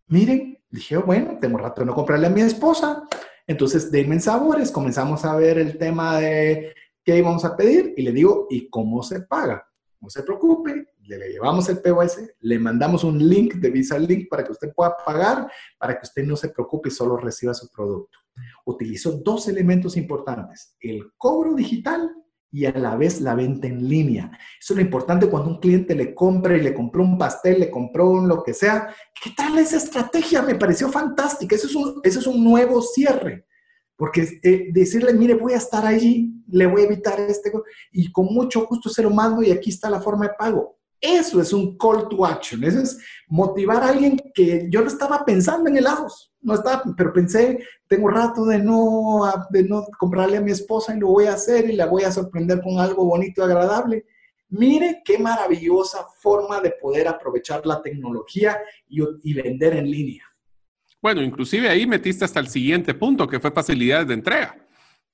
Miren, dije, bueno, tengo rato de no comprarle a mi esposa, entonces, denme sabores, comenzamos a ver el tema de qué íbamos a pedir y le digo, ¿y cómo se paga? No se preocupe, le, llevamos el POS, le mandamos un link de Visa Link para que usted pueda pagar, para que usted no se preocupe y solo reciba su producto. Utilizo dos elementos importantes, el cobro digital y a la vez la venta en línea. Eso es lo importante cuando un cliente le compra y le compró un pastel, le compró un lo que sea. ¿Qué tal esa estrategia? Me pareció fantástica. Eso es un, eso es un nuevo cierre. Porque eh, decirle, mire, voy a estar allí, le voy a evitar este, y con mucho gusto se lo mando y aquí está la forma de pago. Eso es un call to action. Eso es motivar a alguien que yo no estaba pensando en helados no estaba, pero pensé, tengo rato de no, de no comprarle a mi esposa y lo voy a hacer y la voy a sorprender con algo bonito y agradable. Mire qué maravillosa forma de poder aprovechar la tecnología y, y vender en línea. Bueno, inclusive ahí metiste hasta el siguiente punto, que fue facilidades de entrega.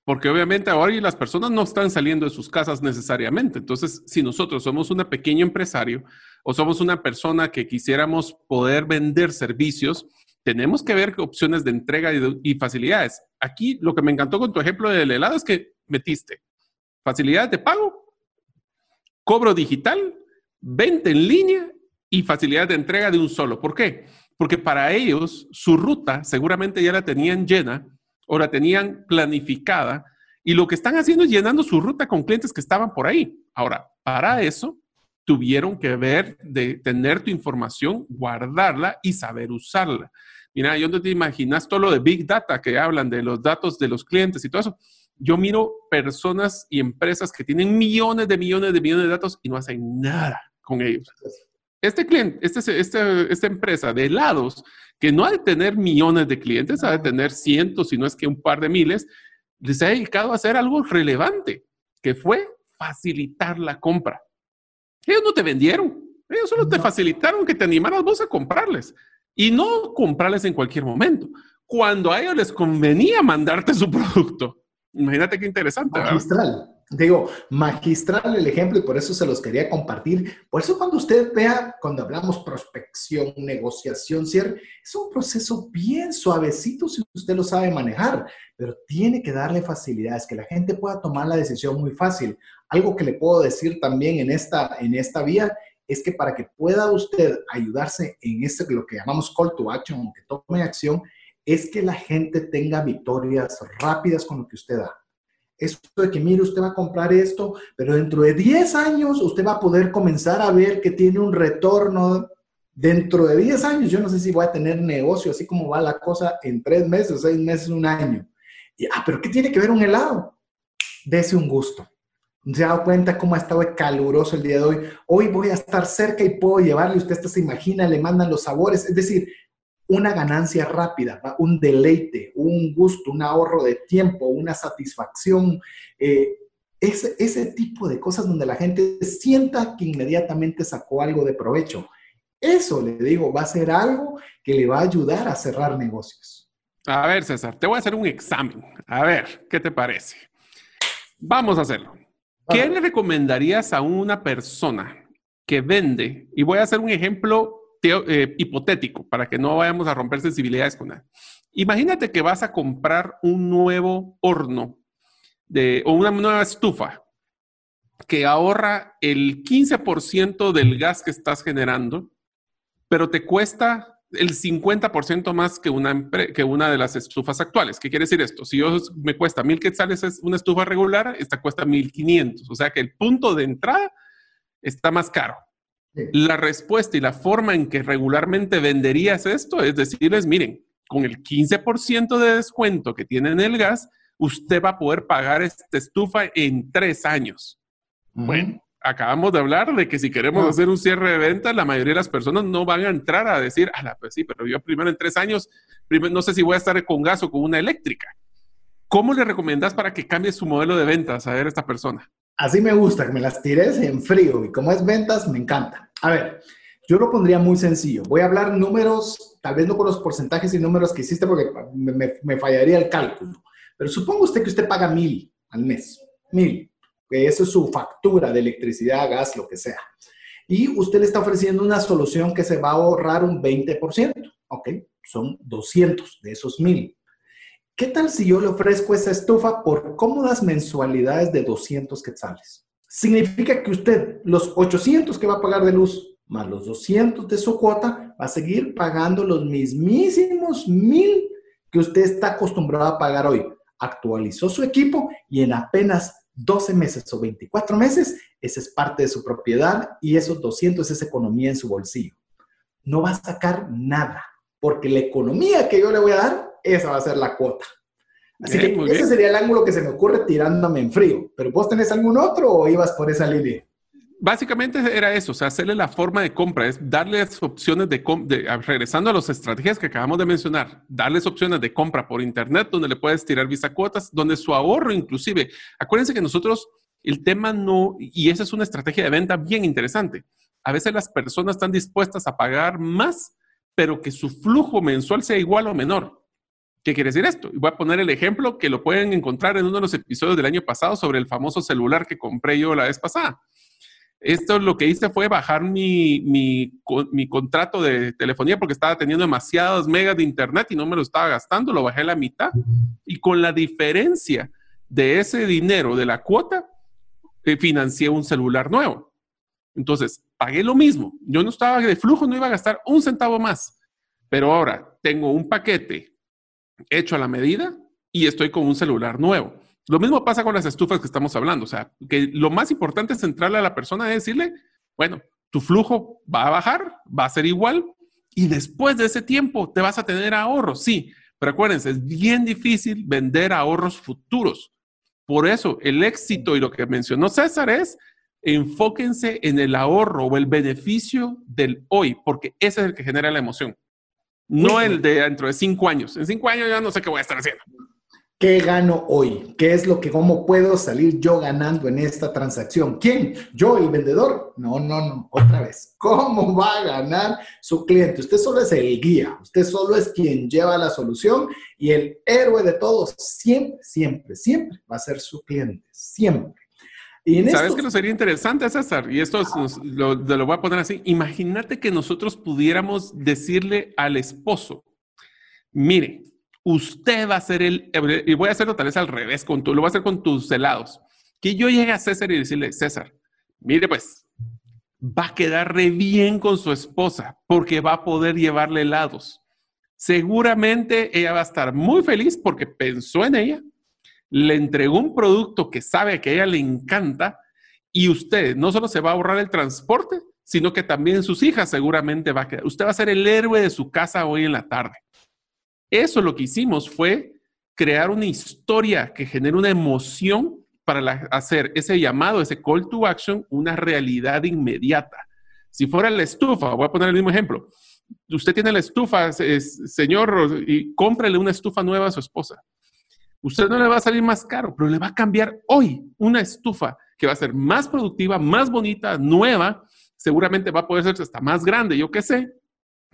Porque obviamente ahora las personas no están saliendo de sus casas necesariamente. Entonces, si nosotros somos un pequeño empresario o somos una persona que quisiéramos poder vender servicios, tenemos que ver opciones de entrega y, facilidades. Aquí lo que me encantó con tu ejemplo del helado es que metiste facilidades de pago, cobro digital, venta en línea y facilidades de entrega de un solo. ¿Por qué? Porque para ellos su ruta seguramente ya la tenían llena la tenían planificada y lo que están haciendo es llenando su ruta con clientes que estaban por ahí. Ahora, para eso tuvieron que ver de tener tu información, guardarla y saber usarla. Mira, yo no te imaginas todo lo de Big Data que hablan de los datos de los clientes y todo eso. Yo miro personas y empresas que tienen millones de millones de millones de datos y no hacen nada con ellos. Este cliente, este, este, esta empresa de helados, que no ha de tener millones de clientes, ha de tener cientos, si no es que un par de miles, les ha dedicado a hacer algo relevante, que fue facilitar la compra. Ellos no te vendieron, ellos solo te facilitaron que te animaras vos a comprarles y no comprarles en cualquier momento. Cuando a ellos les convenía mandarte su <laughs> producto. Imagínate qué interesante. Magistral. Digo, magistral el ejemplo y por eso se los quería compartir. Por eso cuando usted vea, cuando hablamos prospección, negociación, cierre, es un proceso bien suavecito si usted lo sabe manejar, pero tiene que darle facilidades, que la gente pueda tomar la decisión muy fácil. Algo que le puedo decir también en esta, en esta vía es que para que pueda usted ayudarse en este, lo que llamamos call to action, que tome acción, es que la gente tenga victorias rápidas con lo que usted da. Esto de que, mire, usted va a comprar esto, pero dentro de 10 años usted va a poder comenzar a ver que tiene un retorno. Dentro de 10 años, yo no sé si voy a tener negocio, así como va la cosa en 3 meses, 6 meses, un año. Y, ah, pero ¿qué tiene que ver un helado? Dese un gusto se ha dado cuenta cómo ha estado caluroso el día de hoy. Hoy voy a estar cerca y puedo llevarle, usted se imagina, le mandan los sabores, es decir, una ganancia rápida, un deleite, un gusto, un ahorro de tiempo, una satisfacción, eh, ese, ese tipo de cosas donde la gente sienta que inmediatamente sacó algo de provecho. Eso, le digo, va a ser algo que le va a ayudar a cerrar negocios. A ver, César, te voy a hacer un examen. A ver, ¿qué te parece? Vamos a hacerlo. ¿Qué le recomendarías a una persona que vende? Y voy a hacer un ejemplo eh, hipotético para que no vayamos a romper sensibilidades con nada. Imagínate que vas a comprar un nuevo horno de, o una nueva estufa que ahorra el 15% del gas que estás generando, pero te cuesta el 50% más que una, que una de las estufas actuales. ¿Qué quiere decir esto? Si yo me cuesta mil quetzales es una estufa regular, esta cuesta 1500. O sea que el punto de entrada está más caro. La respuesta y la forma en que regularmente venderías esto es decirles, miren, con el 15% de descuento que tiene en el gas, usted va a poder pagar esta estufa en tres años. Bueno, acabamos de hablar de que si queremos hacer un cierre de ventas, la mayoría de las personas no van a entrar a decir, ah, pues sí, pero yo primero en tres años, no sé si voy a estar con gas o con una eléctrica. ¿Cómo le recomendás para que cambie su modelo de ventas a ver esta persona? Así me gusta, que me las tires en frío y como es ventas, me encanta. A ver, yo lo pondría muy sencillo. Voy a hablar números, tal vez no con los porcentajes y números que hiciste porque me, fallaría el cálculo. Pero suponga usted que usted paga mil al mes, mil, que esa es su factura de electricidad, gas, lo que sea. Y usted le está ofreciendo una solución que se va a ahorrar un 20%. Ok, son 200 de esos mil. ¿Qué tal si yo le ofrezco esa estufa por cómodas mensualidades de 200 quetzales? Significa que usted los 800 que va a pagar de luz más los 200 de su cuota va a seguir pagando los mismísimos mil que usted está acostumbrado a pagar hoy. Actualizó su equipo y en apenas 12 meses o 24 meses, esa es parte de su propiedad y esos 200 es economía en su bolsillo. No va a sacar nada, porque la economía que yo le voy a dar esa va a ser la cuota. Así que ese sería el ángulo que se me ocurre tirándome en frío. ¿Pero vos tenés algún otro o ibas por esa línea? Básicamente era eso, o sea, hacerle la forma de compra, es darles opciones de, de regresando a las estrategias que acabamos de mencionar, darles opciones de compra por internet donde le puedes tirar visa cuotas, donde su ahorro inclusive, acuérdense que nosotros el tema no, y esa es una estrategia de venta bien interesante, a veces las personas están dispuestas a pagar más, pero que su flujo mensual sea igual o menor. ¿Qué quiere decir esto? Voy a poner el ejemplo que lo pueden encontrar en uno de los episodios del año pasado sobre el famoso celular que compré yo la vez pasada. Esto lo que hice fue bajar mi, mi, mi, contrato de telefonía porque estaba teniendo demasiados megas de internet y no me lo estaba gastando, lo bajé a la mitad y con la diferencia de ese dinero de la cuota, eh, financié un celular nuevo. Entonces, pagué lo mismo. Yo no estaba de flujo, no iba a gastar un centavo más. Pero ahora tengo un paquete hecho a la medida y estoy con un celular nuevo. Lo mismo pasa con las estufas que estamos hablando. O sea, que lo más importante es centrarle a la persona y decirle, bueno, tu flujo va a bajar, va a ser igual y después de ese tiempo te vas a tener ahorros. Sí, pero acuérdense, es bien difícil vender ahorros futuros. Por eso, el éxito y lo que mencionó César es enfóquense en el ahorro o el beneficio del hoy, porque ese es el que genera la emoción. No el de dentro de cinco años. En cinco años ya no sé qué voy a estar haciendo. ¿Qué gano hoy? ¿Qué es lo que, cómo puedo salir yo ganando en esta transacción? ¿Quién? ¿Yo, el vendedor? No, no, no. Otra vez. ¿Cómo va a ganar su cliente? Usted solo es el guía. Usted solo es quien lleva la solución y el héroe de todos siempre, siempre, siempre va a ser su cliente. Siempre. ¿Sabes qué nos sería interesante, César? Y esto lo, lo voy a poner así. Imagínate que nosotros pudiéramos decirle al esposo, mire, usted va a ser el, y voy a hacerlo tal vez al revés, con tu, lo voy a hacer con tus helados. Que yo llegue a César y decirle, César, mire pues, va a quedar re bien con su esposa porque va a poder llevarle helados. Seguramente ella va a estar muy feliz porque pensó en ella, le entregó un producto que sabe que a ella le encanta y usted no solo se va a ahorrar el transporte, sino que también sus hijas seguramente va a quedar. Usted va a ser el héroe de su casa hoy en la tarde. Eso lo que hicimos fue crear una historia que genere una emoción para hacer ese llamado, ese call to action, una realidad inmediata. Si fuera la estufa, voy a poner el mismo ejemplo. Usted tiene la estufa, señor, y cómprele una estufa nueva a su esposa. Usted no le va a salir más caro, pero le va a cambiar hoy una estufa que va a ser más productiva, más bonita, nueva, seguramente va a poder ser hasta más grande, yo qué sé,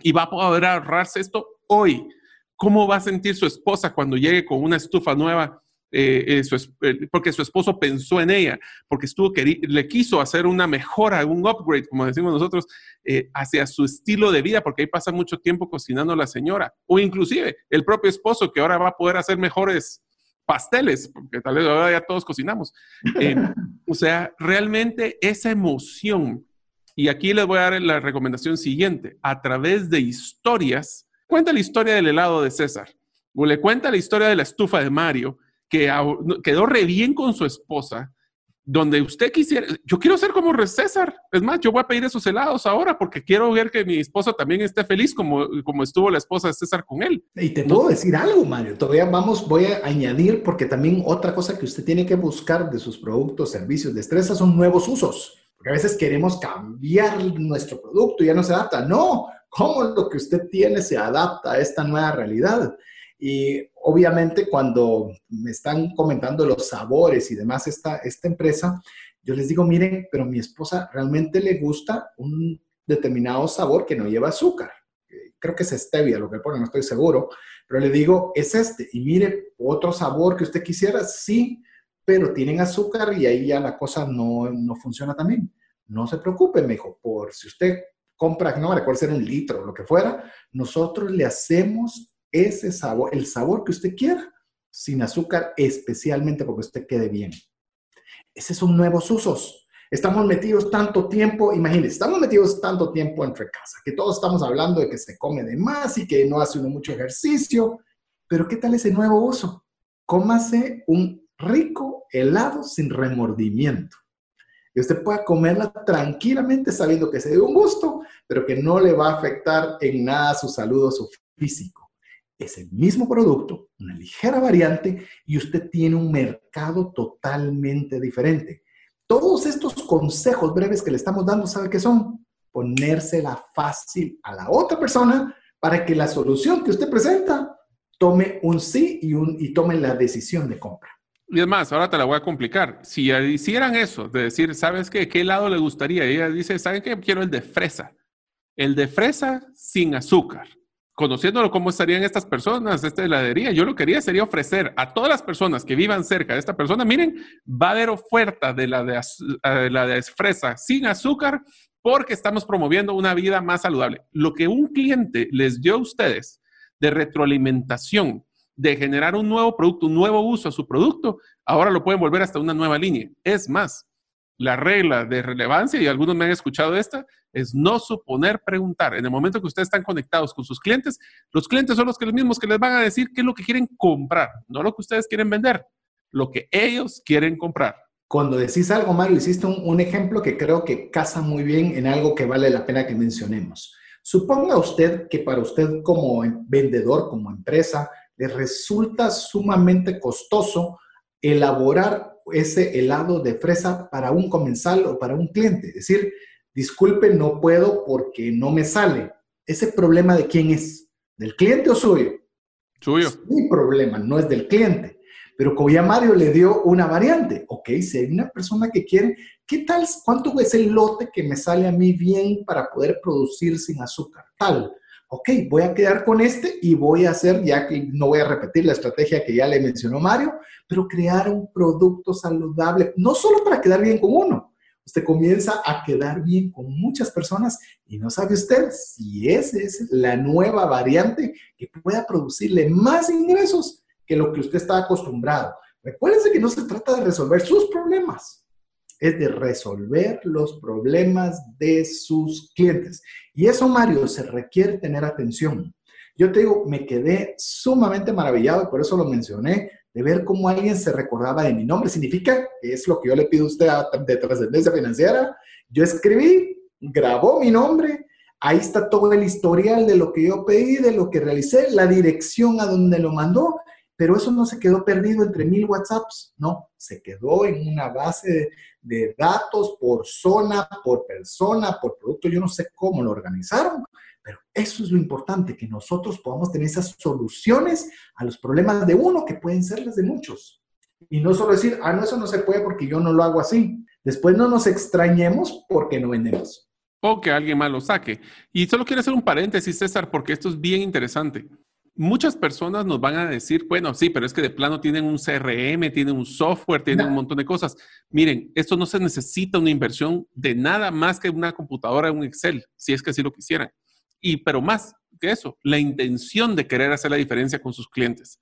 y va a poder ahorrarse esto hoy. ¿Cómo va a sentir su esposa cuando llegue con una estufa nueva? Eh, eh, eh, porque su esposo pensó en ella, porque estuvo le quiso hacer una mejora, un upgrade, como decimos nosotros, hacia su estilo de vida, porque ahí pasa mucho tiempo cocinando la señora, o inclusive el propio esposo que ahora va a poder hacer mejores pasteles, porque tal vez ahora ya todos cocinamos. Eh, <laughs> o sea, realmente esa emoción, y aquí les voy a dar la recomendación siguiente, a través de historias, cuenta la historia del helado de César, o le cuenta la historia de la estufa de Mario, que quedó re bien con su esposa, donde usted quisiera, yo quiero ser como César, es más, yo voy a pedir esos helados ahora porque quiero ver que mi esposa también esté feliz como, como estuvo la esposa de César con él. Y te puedo decir algo, Mario, todavía vamos, voy a añadir porque también otra cosa que usted tiene que buscar de sus productos, servicios, destrezas son nuevos usos, porque a veces queremos cambiar nuestro producto y ya no se adapta, no, cómo lo que usted tiene se adapta a esta nueva realidad. Y obviamente cuando me están comentando los sabores y demás esta, esta empresa, yo les digo, miren, pero mi esposa realmente le gusta un determinado sabor que no lleva azúcar. Creo que es stevia lo que pone, no estoy seguro, pero le digo, es este. Y mire, otro sabor que usted quisiera, sí, pero tienen azúcar y ahí ya la cosa no, no funciona también. No se preocupe, me dijo, por si usted compra, no me recuerdo ser un litro, lo que fuera, nosotros le hacemos ese sabor, el sabor que usted quiera, sin azúcar, especialmente porque usted quede bien. Esos son nuevos usos. Estamos metidos tanto tiempo, imagínense, estamos metidos tanto tiempo entre casa, que todos estamos hablando de que se come de más y que no hace uno mucho ejercicio, pero ¿qué tal ese nuevo uso? Cómase un rico helado sin remordimiento. Y usted pueda comerla tranquilamente sabiendo que se dio un gusto, pero que no le va a afectar en nada su salud o su físico. Es el mismo producto, una ligera variante, y usted tiene un mercado totalmente diferente. Todos estos consejos breves que le estamos dando, ¿sabe qué son? Ponérsela fácil a la otra persona para que la solución que usted presenta tome un sí y, un, y tome la decisión de compra. Y es más, ahora te la voy a complicar. Si hicieran eso, de decir, ¿sabes qué? ¿Qué helado le gustaría? Y ella dice, ¿saben qué? Quiero el de fresa. El de fresa sin azúcar. Conociéndolo cómo estarían estas personas, esta heladería, yo lo que quería sería ofrecer a todas las personas que vivan cerca de esta persona, miren, va a haber oferta de la de, eh, la de fresa sin azúcar porque estamos promoviendo una vida más saludable. Lo que un cliente les dio a ustedes de retroalimentación de generar un nuevo producto, un nuevo uso a su producto, ahora lo pueden volver hasta una nueva línea. Es más, la regla de relevancia, y algunos me han escuchado esta, es no suponer preguntar. En el momento que ustedes están conectados con sus clientes, los clientes son los, que, los mismos que les van a decir qué es lo que quieren comprar, no lo que ustedes quieren vender, lo que ellos quieren comprar. Cuando decís algo, Mario, hiciste un, un ejemplo que creo que casa muy bien en algo que vale la pena que mencionemos. Suponga usted que para usted como vendedor, como empresa, le resulta sumamente costoso elaborar ese helado de fresa para un comensal o para un cliente. Es decir, disculpe, no puedo porque no me sale. ¿Ese problema de quién es? ¿Del cliente o suyo? Suyo. Es mi problema, no es del cliente. Pero como ya Mario le dio una variante, ok, si hay una persona que quiere, ¿qué tal? ¿Cuánto es el lote que me sale a mí bien para poder producir sin azúcar? Tal ok, voy a quedar con este y voy a hacer, ya que no voy a repetir la estrategia que ya le mencionó Mario, pero crear un producto saludable, no solo para quedar bien con uno, usted comienza a quedar bien con muchas personas y no sabe usted si esa es la nueva variante que pueda producirle más ingresos que lo que usted está acostumbrado. Recuérdense que no se trata de resolver sus problemas, es de resolver los problemas de sus clientes. Y eso, Mario, se requiere tener atención. Yo te digo, me quedé sumamente maravillado por eso lo mencioné, de ver cómo alguien se recordaba de mi nombre. Significa que es lo que yo le pido a usted de trascendencia financiera. Yo escribí, grabó mi nombre, ahí está todo el historial de lo que yo pedí, de lo que realicé, la dirección a donde lo mandó pero eso no se quedó perdido entre mil WhatsApps, no, se quedó en una base de, datos por zona, por persona, por producto, yo no sé cómo lo organizaron, pero eso es lo importante, que nosotros podamos tener esas soluciones a los problemas de uno que pueden ser las de muchos. Y no solo decir, ah, no, eso no se puede porque yo no lo hago así. Después no nos extrañemos porque no vendemos. O que alguien más lo saque. Y solo quiero hacer un paréntesis, César, porque esto es bien interesante muchas personas nos van a decir, bueno, sí, pero es que de plano tienen un CRM, tienen un software, tienen un montón de cosas. Miren, esto no se necesita una inversión de nada más que una computadora, un Excel, si es que así lo quisieran. Y, pero más que eso, la intención de querer hacer la diferencia con sus clientes.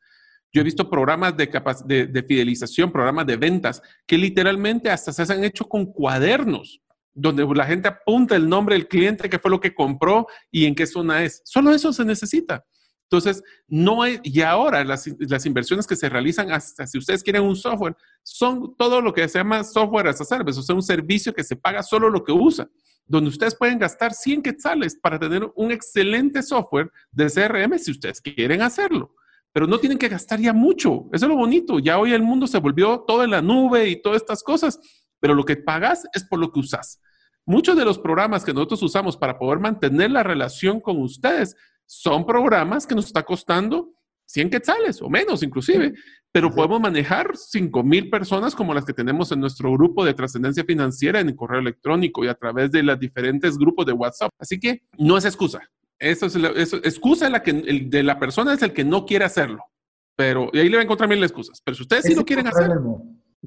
Yo he visto programas de, de, de fidelización, programas de ventas, que literalmente hasta se han hecho con cuadernos donde la gente apunta el nombre del cliente, qué fue lo que compró y en qué zona es. Solo eso se necesita. Entonces, no hay, y ahora las, inversiones que se realizan, hasta si ustedes quieren un software, son todo lo que se llama software as a service, o sea, un servicio que se paga solo lo que usa, donde ustedes pueden gastar 100 quetzales para tener un excelente software de CRM si ustedes quieren hacerlo. Pero no tienen que gastar ya mucho. Eso es lo bonito. Ya hoy el mundo se volvió todo en la nube y todas estas cosas, pero lo que pagas es por lo que usas. Muchos de los programas que nosotros usamos para poder mantener la relación con ustedes son programas que nos está costando 100 quetzales o menos inclusive, pero podemos manejar 5 mil personas como las que tenemos en nuestro grupo de trascendencia financiera en el correo electrónico y a través de los diferentes grupos de WhatsApp. Así que no es excusa. Eso es, la, excusa la que, el, de la persona es el que no quiere hacerlo. Pero, y ahí le va a encontrar mil excusas. Pero si ustedes sí lo quieren hacer,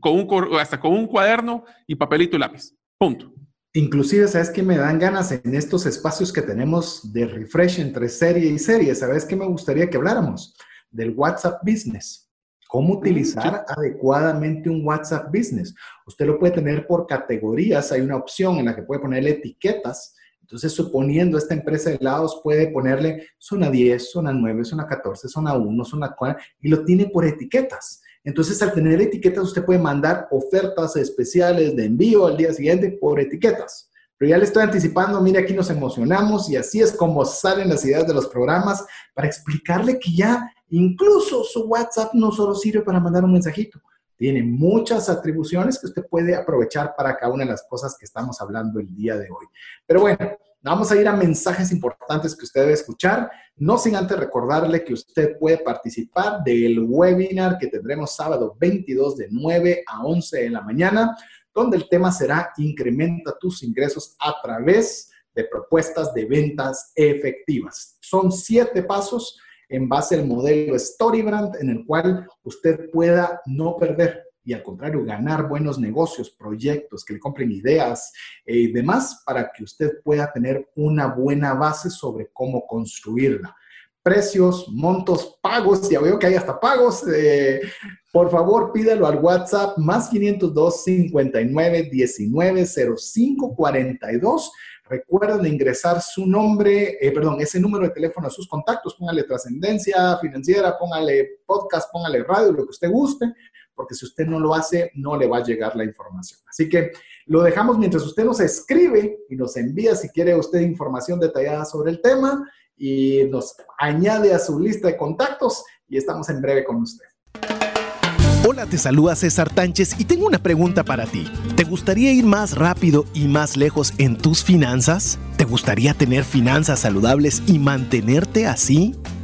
con un, hasta con un cuaderno y papelito y lápiz. Punto. Inclusive, ¿sabes qué me dan ganas en estos espacios que tenemos de refresh entre serie y serie? ¿Sabes qué me gustaría que habláramos? Del WhatsApp Business. ¿Cómo utilizar adecuadamente un WhatsApp Business? Usted lo puede tener por categorías. Hay una opción en la que puede ponerle etiquetas. Entonces, suponiendo esta empresa de helados, puede ponerle zona 10, zona 9, zona 14, zona 1, zona 4, y lo tiene por etiquetas. Entonces, al tener etiquetas, usted puede mandar ofertas especiales de envío al día siguiente por etiquetas. Pero ya le estoy anticipando, mire, aquí nos emocionamos y así es como salen las ideas de los programas para explicarle que ya incluso su WhatsApp no solo sirve para mandar un mensajito, tiene muchas atribuciones que usted puede aprovechar para cada una de las cosas que estamos hablando el día de hoy. Pero bueno, Vamos a ir a mensajes importantes que usted debe escuchar, no sin antes recordarle que usted puede participar del webinar que tendremos sábado 22 de 9 a 11 de la mañana, donde el tema será incrementa tus ingresos a través de propuestas de ventas efectivas. Son siete pasos en base al modelo Storybrand en el cual usted pueda no perder y al contrario, ganar buenos negocios, proyectos, que le compren ideas eh, y demás para que usted pueda tener una buena base sobre cómo construirla. Precios, montos, pagos, ya veo que hay hasta pagos. Eh, por favor, pídalo al WhatsApp más 502 59 19 05 42. Recuerden ingresar su nombre, eh, perdón, ese número de teléfono a sus contactos. Póngale trascendencia financiera, póngale podcast, póngale radio, lo que usted guste porque si usted no lo hace, no le va a llegar la información. Así que lo dejamos mientras usted nos escribe y nos envía si quiere usted información detallada sobre el tema y nos añade a su lista de contactos y estamos en breve con usted. Hola, te saluda César Tánchez y tengo una pregunta para ti. ¿Te gustaría ir más rápido y más lejos en tus finanzas? ¿Te gustaría tener finanzas saludables y mantenerte así?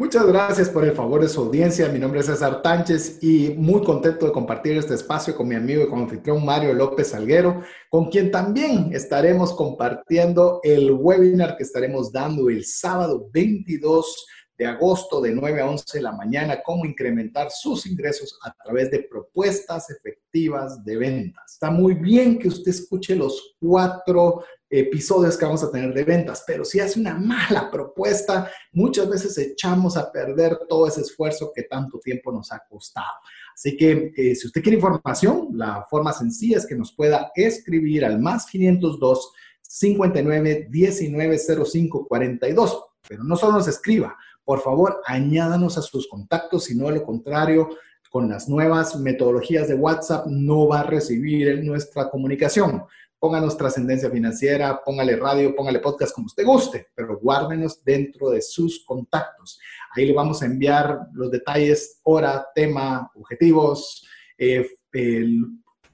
Muchas gracias por el favor de su audiencia. Mi nombre es César Tánchez y muy contento de compartir este espacio con mi amigo y anfitrión Mario López Salguero, con quien también estaremos compartiendo el webinar que estaremos dando el sábado 22 de agosto de 9 a 11 de la mañana, cómo incrementar sus ingresos a través de propuestas efectivas de ventas. Está muy bien que usted escuche los cuatro episodios que vamos a tener de ventas, pero si hace una mala propuesta, muchas veces echamos a perder todo ese esfuerzo que tanto tiempo nos ha costado. Así que eh, si usted quiere información, la forma sencilla es que nos pueda escribir al más 502 59 19 05 42, pero no solo nos escriba, por favor, añádanos a sus contactos, si no, de lo contrario, con las nuevas metodologías de WhatsApp no va a recibir nuestra comunicación pónganos trascendencia financiera, póngale radio, póngale podcast como usted guste, pero guárdenos dentro de sus contactos. Ahí le vamos a enviar los detalles, hora, tema, objetivos, eh,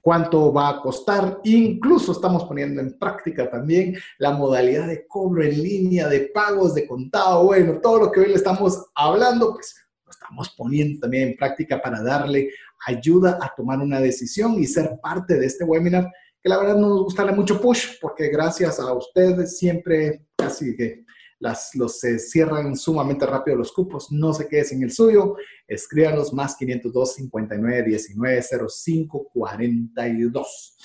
cuánto va a costar. Incluso estamos poniendo en práctica también la modalidad de cobro en línea, de pagos, de contado. Bueno, todo lo que hoy le estamos hablando, pues lo estamos poniendo también en práctica para darle ayuda a tomar una decisión y ser parte de este webinar que la verdad no nos gusta mucho push, porque gracias a ustedes siempre casi que las, los se cierran sumamente rápido los cupos. No se quede sin el suyo. Escríbanos más 502 59 19 05 42.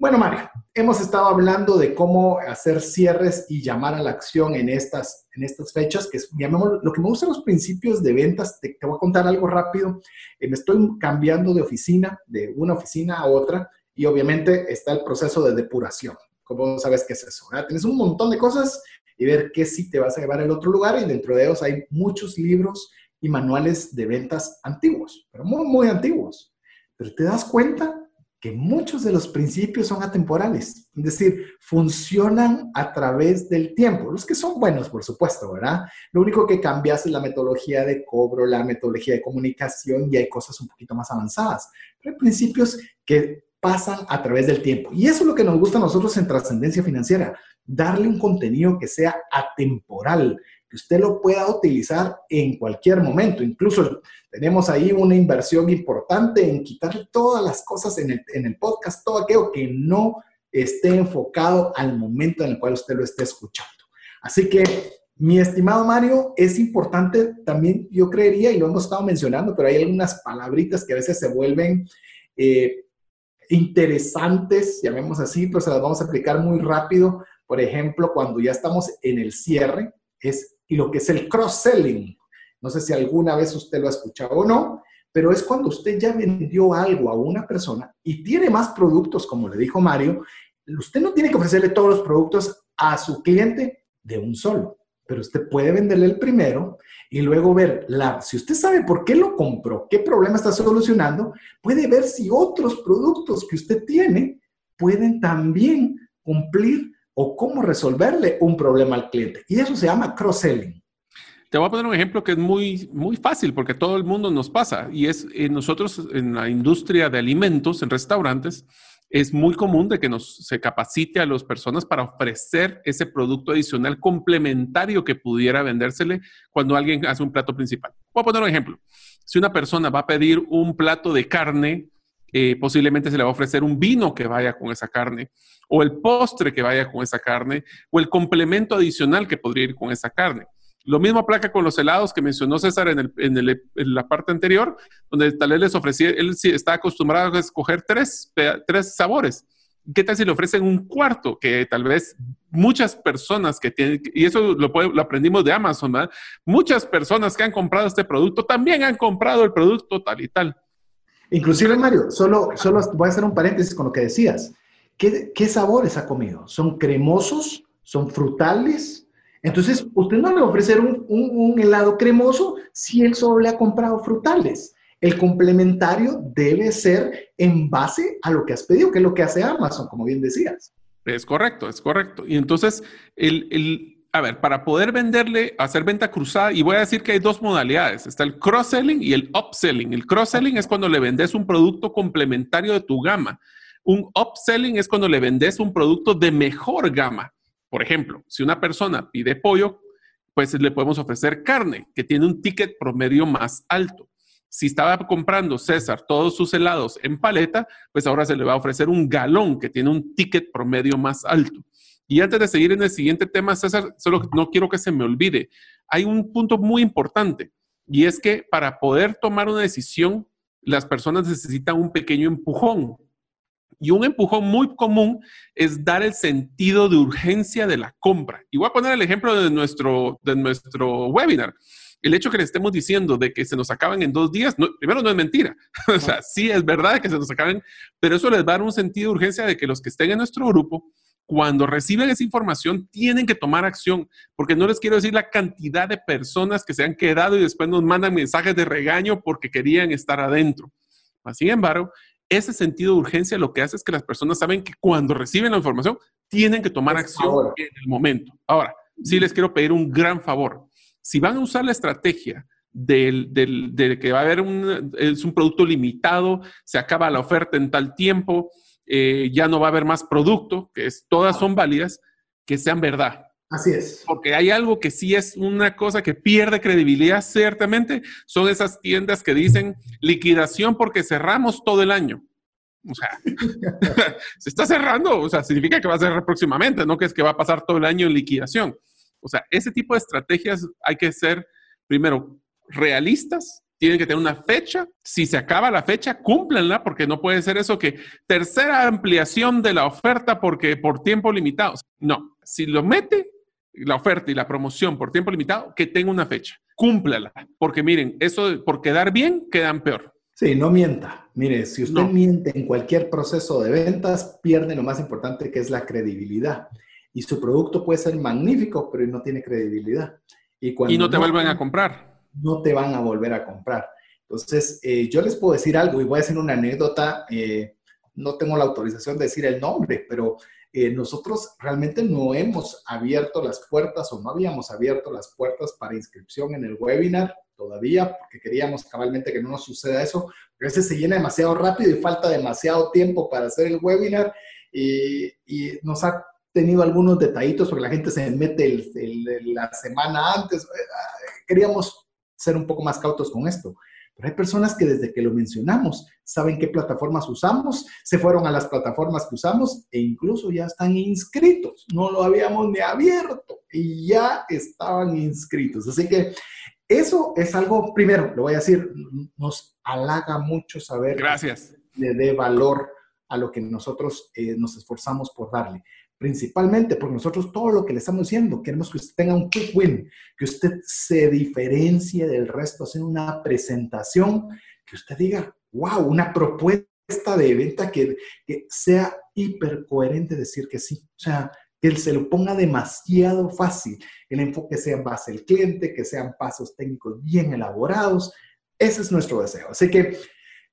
Bueno, Mario, hemos estado hablando de cómo hacer cierres y llamar a la acción en estas, en estas fechas, que es, lo que me gustan los principios de ventas. Te, voy a contar algo rápido. Eh, me estoy cambiando de oficina, de una oficina a otra, y obviamente está el proceso de depuración. ¿Cómo sabes qué es eso? Tienes un montón de cosas y ver qué sí te vas a llevar al otro lugar, y dentro de ellos hay muchos libros y manuales de ventas antiguos, pero muy, muy antiguos. Pero te das cuenta que muchos de los principios son atemporales, es decir, funcionan a través del tiempo. Los que son buenos, por supuesto, ¿verdad? Lo único que cambias es la metodología de cobro, la metodología de comunicación y hay cosas un poquito más avanzadas. Pero hay principios que pasan a través del tiempo. Y eso es lo que nos gusta a nosotros en trascendencia financiera, darle un contenido que sea atemporal, que usted lo pueda utilizar en cualquier momento. Incluso tenemos ahí una inversión importante en quitar todas las cosas en el, en el podcast, todo aquello que no esté enfocado al momento en el cual usted lo esté escuchando. Así que, mi estimado Mario, es importante también, yo creería, y lo hemos estado mencionando, pero hay algunas palabritas que a veces se vuelven eh, interesantes, llamemos así, pero se las vamos a explicar muy rápido. Por ejemplo, cuando ya estamos en el cierre, es lo que es el cross-selling. No sé si alguna vez usted lo ha escuchado o no, pero es cuando usted ya vendió algo a una persona y tiene más productos, como le dijo Mario, usted no tiene que ofrecerle todos los productos a su cliente de un solo, pero usted puede venderle el primero y luego ver, la, si usted sabe por qué lo compró, qué problema está solucionando, puede ver si otros productos que usted tiene pueden también cumplir o cómo resolverle un problema al cliente. Y eso se llama cross-selling. Te voy a poner un ejemplo que es muy, muy fácil porque todo el mundo nos pasa y es eh, nosotros en la industria de alimentos, en restaurantes, es muy común de que nos se capacite a las personas para ofrecer ese producto adicional complementario que pudiera vendérsele cuando alguien hace un plato principal. Voy a poner un ejemplo. Si una persona va a pedir un plato de carne, eh, posiblemente se le va a ofrecer un vino que vaya con esa carne o el postre que vaya con esa carne, o el complemento adicional que podría ir con esa carne. Lo mismo aplica con los helados que mencionó César en, la parte anterior, donde tal vez les ofrecía, él está acostumbrado a escoger tres, sabores. ¿Qué tal si le ofrecen un cuarto? Que tal vez muchas personas que tienen, y eso lo, aprendimos de Amazon. Muchas personas que han comprado este producto también han comprado el producto tal y tal. Inclusive, Mario, solo, solo voy a hacer un paréntesis con lo que decías. ¿Qué, sabores ha comido? ¿Son cremosos? ¿Son frutales? Entonces, usted no le va a ofrecer un, helado cremoso si él solo le ha comprado frutales. El complementario debe ser en base a lo que has pedido, que es lo que hace Amazon, como bien decías. Es correcto, es correcto. Y entonces, el, a ver, para poder venderle, hacer venta cruzada, y voy a decir que hay dos modalidades, está el cross-selling y el upselling. El cross-selling es cuando le vendes un producto complementario de tu gama. Un upselling es cuando le vendes un producto de mejor gama. Por ejemplo, si una persona pide pollo, pues le podemos ofrecer carne, que tiene un ticket promedio más alto. Si estaba comprando César todos sus helados en paleta, pues ahora se le va a ofrecer un galón que tiene un ticket promedio más alto. Y antes de seguir en el siguiente tema, César, solo no quiero que se me olvide. Hay un punto muy importante y es que para poder tomar una decisión, las personas necesitan un pequeño empujón. Y un empujón muy común es dar el sentido de urgencia de la compra. Y voy a poner el ejemplo de nuestro, de nuestro webinar. El hecho que le estemos diciendo de que se nos acaban en dos días, primero no es mentira. <laughs> o sea, sí es verdad que se nos acaben, pero eso les va a dar un sentido de urgencia de que los que estén en nuestro grupo, cuando reciben esa información, tienen que tomar acción, porque no les quiero decir la cantidad de personas que se han quedado y después nos mandan mensajes de regaño porque querían estar adentro. Sin embargo, ese sentido de urgencia lo que hace es que las personas saben que cuando reciben la información tienen que tomar acción en el momento. Ahora, sí les quiero pedir un gran favor. Si van a usar la estrategia del, de que va a haber un, es un producto limitado, se acaba la oferta en tal tiempo, eh, ya no va a haber más producto, que es, todas son válidas, que sean verdad. Así es. Porque hay algo que sí es una cosa que pierde credibilidad, ciertamente, son esas tiendas que dicen liquidación porque cerramos todo el año. O sea, <laughs> se está cerrando, o sea, significa que va a cerrar próximamente, no que es que va a pasar todo el año en liquidación. O sea, ese tipo de estrategias hay que ser, primero, realistas tienen que tener una fecha. Si se acaba la fecha, cúmplenla, porque no puede ser eso que tercera ampliación de la oferta porque por tiempo limitado. No, si lo mete la oferta y la promoción por tiempo limitado, que tenga una fecha. Cúmplala, porque miren, eso por quedar bien, quedan peor. Sí, no mienta. Mire, si usted miente en cualquier proceso de ventas, pierde lo más importante que es la credibilidad. Y su producto puede ser magnífico, pero no tiene credibilidad. Y, y no te vuelven a comprar no te van a volver a comprar. Entonces, eh, yo les puedo decir algo y voy a hacer una anécdota. Eh, no tengo la autorización de decir el nombre, pero eh, nosotros realmente no hemos abierto las puertas o no habíamos abierto las puertas para inscripción en el webinar todavía, porque queríamos cabalmente que no nos suceda eso. Pero ese se llena demasiado rápido y falta demasiado tiempo para hacer el webinar y, nos ha tenido algunos detallitos porque la gente se mete la semana antes. Queríamos ser un poco más cautos con esto. Pero hay personas que desde que lo mencionamos saben qué plataformas usamos, se fueron a las plataformas que usamos e incluso ya están inscritos. No lo habíamos ni abierto y ya estaban inscritos. Así que eso es algo, primero, lo voy a decir, nos halaga mucho saber. Gracias. Le dé valor a lo que nosotros eh, nos esforzamos por darle principalmente porque nosotros todo lo que le estamos diciendo, queremos que usted tenga un quick win, que usted se diferencie del resto haciendo una presentación, que usted diga, wow, una propuesta de venta que, que sea hiper coherente decir que sí. O sea, que se lo ponga demasiado fácil, el enfoque sea en base al cliente, que sean pasos técnicos bien elaborados. Ese es nuestro deseo. Así que,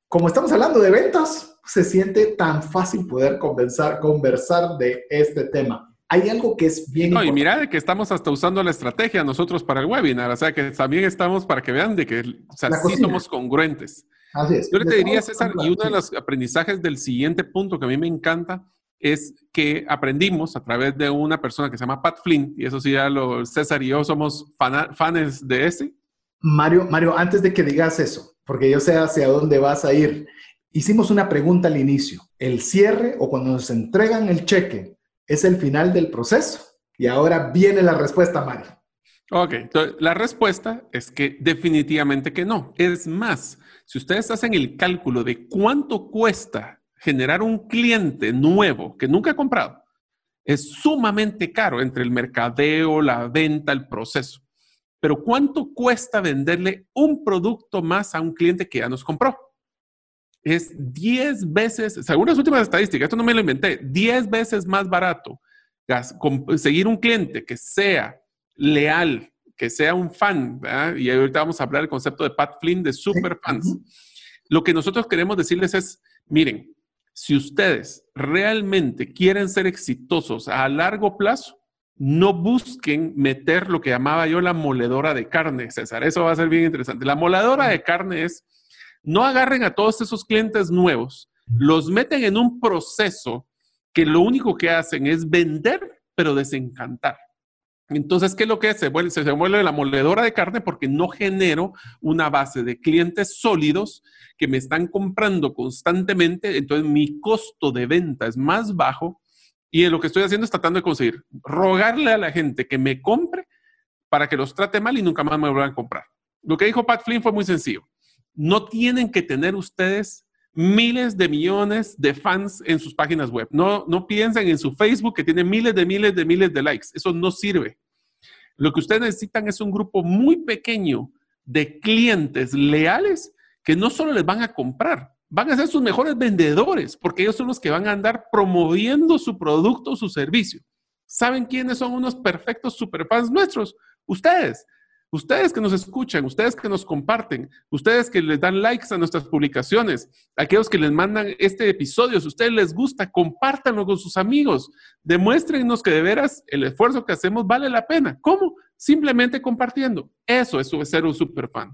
como estamos hablando de ventas, se siente tan fácil poder conversar, conversar de este tema. Hay algo que es bien. No, y mira de que estamos hasta usando la estrategia nosotros para el webinar, o sea que también estamos para que vean de que o sea, sí somos congruentes. Así es. Yo le te diría, César, y uno de los aprendizajes del siguiente punto que a mí me encanta es que aprendimos a través de una persona que se llama Pat Flynn, y eso sí, ya lo, César y yo somos fans de ese. Mario, Mario, antes de que digas eso, porque yo sé hacia dónde vas a ir, Hicimos una pregunta al inicio. ¿El cierre o cuando nos entregan el cheque es el final del proceso? Y ahora viene la respuesta, Mario. Ok, la respuesta es que definitivamente que no. Es más, si ustedes hacen el cálculo de cuánto cuesta generar un cliente nuevo que nunca ha comprado, es sumamente caro entre el mercadeo, la venta, el proceso. Pero ¿cuánto cuesta venderle un producto más a un cliente que ya nos compró? es 10 veces, según las últimas estadísticas, esto no me lo inventé, 10 veces más barato conseguir un cliente que sea leal, que sea un fan, y ahorita vamos a hablar del concepto de Pat Flynn de super fans. Lo que nosotros queremos decirles es, miren, si ustedes realmente quieren ser exitosos a largo plazo, no busquen meter lo que llamaba yo la moledora de carne, César. Eso va a ser bien interesante. La moledora de carne es no agarren a todos esos clientes nuevos, los meten en un proceso que lo único que hacen es vender, pero desencantar. Entonces, ¿qué es lo que es? Se vuelve, vuelve la moledora de carne porque no genero una base de clientes sólidos que me están comprando constantemente. Entonces, mi costo de venta es más bajo y lo que estoy haciendo es tratando de conseguir rogarle a la gente que me compre para que los trate mal y nunca más me vuelvan a comprar. Lo que dijo Pat Flynn fue muy sencillo no tienen que tener ustedes miles de millones de fans en sus páginas web. No, no piensen en su Facebook que tiene miles de miles de miles de likes. Eso no sirve. Lo que ustedes necesitan es un grupo muy pequeño de clientes leales que no solo les van a comprar, van a ser sus mejores vendedores, porque ellos son los que van a andar promoviendo su producto su servicio. ¿Saben quiénes son unos perfectos superfans nuestros? Ustedes. Ustedes que nos escuchan, ustedes que nos comparten, ustedes que les dan likes a nuestras publicaciones, aquellos que les mandan este episodio, si a ustedes les gusta, compártanlo con sus amigos, demuéstrenos que de veras el esfuerzo que hacemos vale la pena. ¿Cómo? Simplemente compartiendo. Eso es ser un super fan.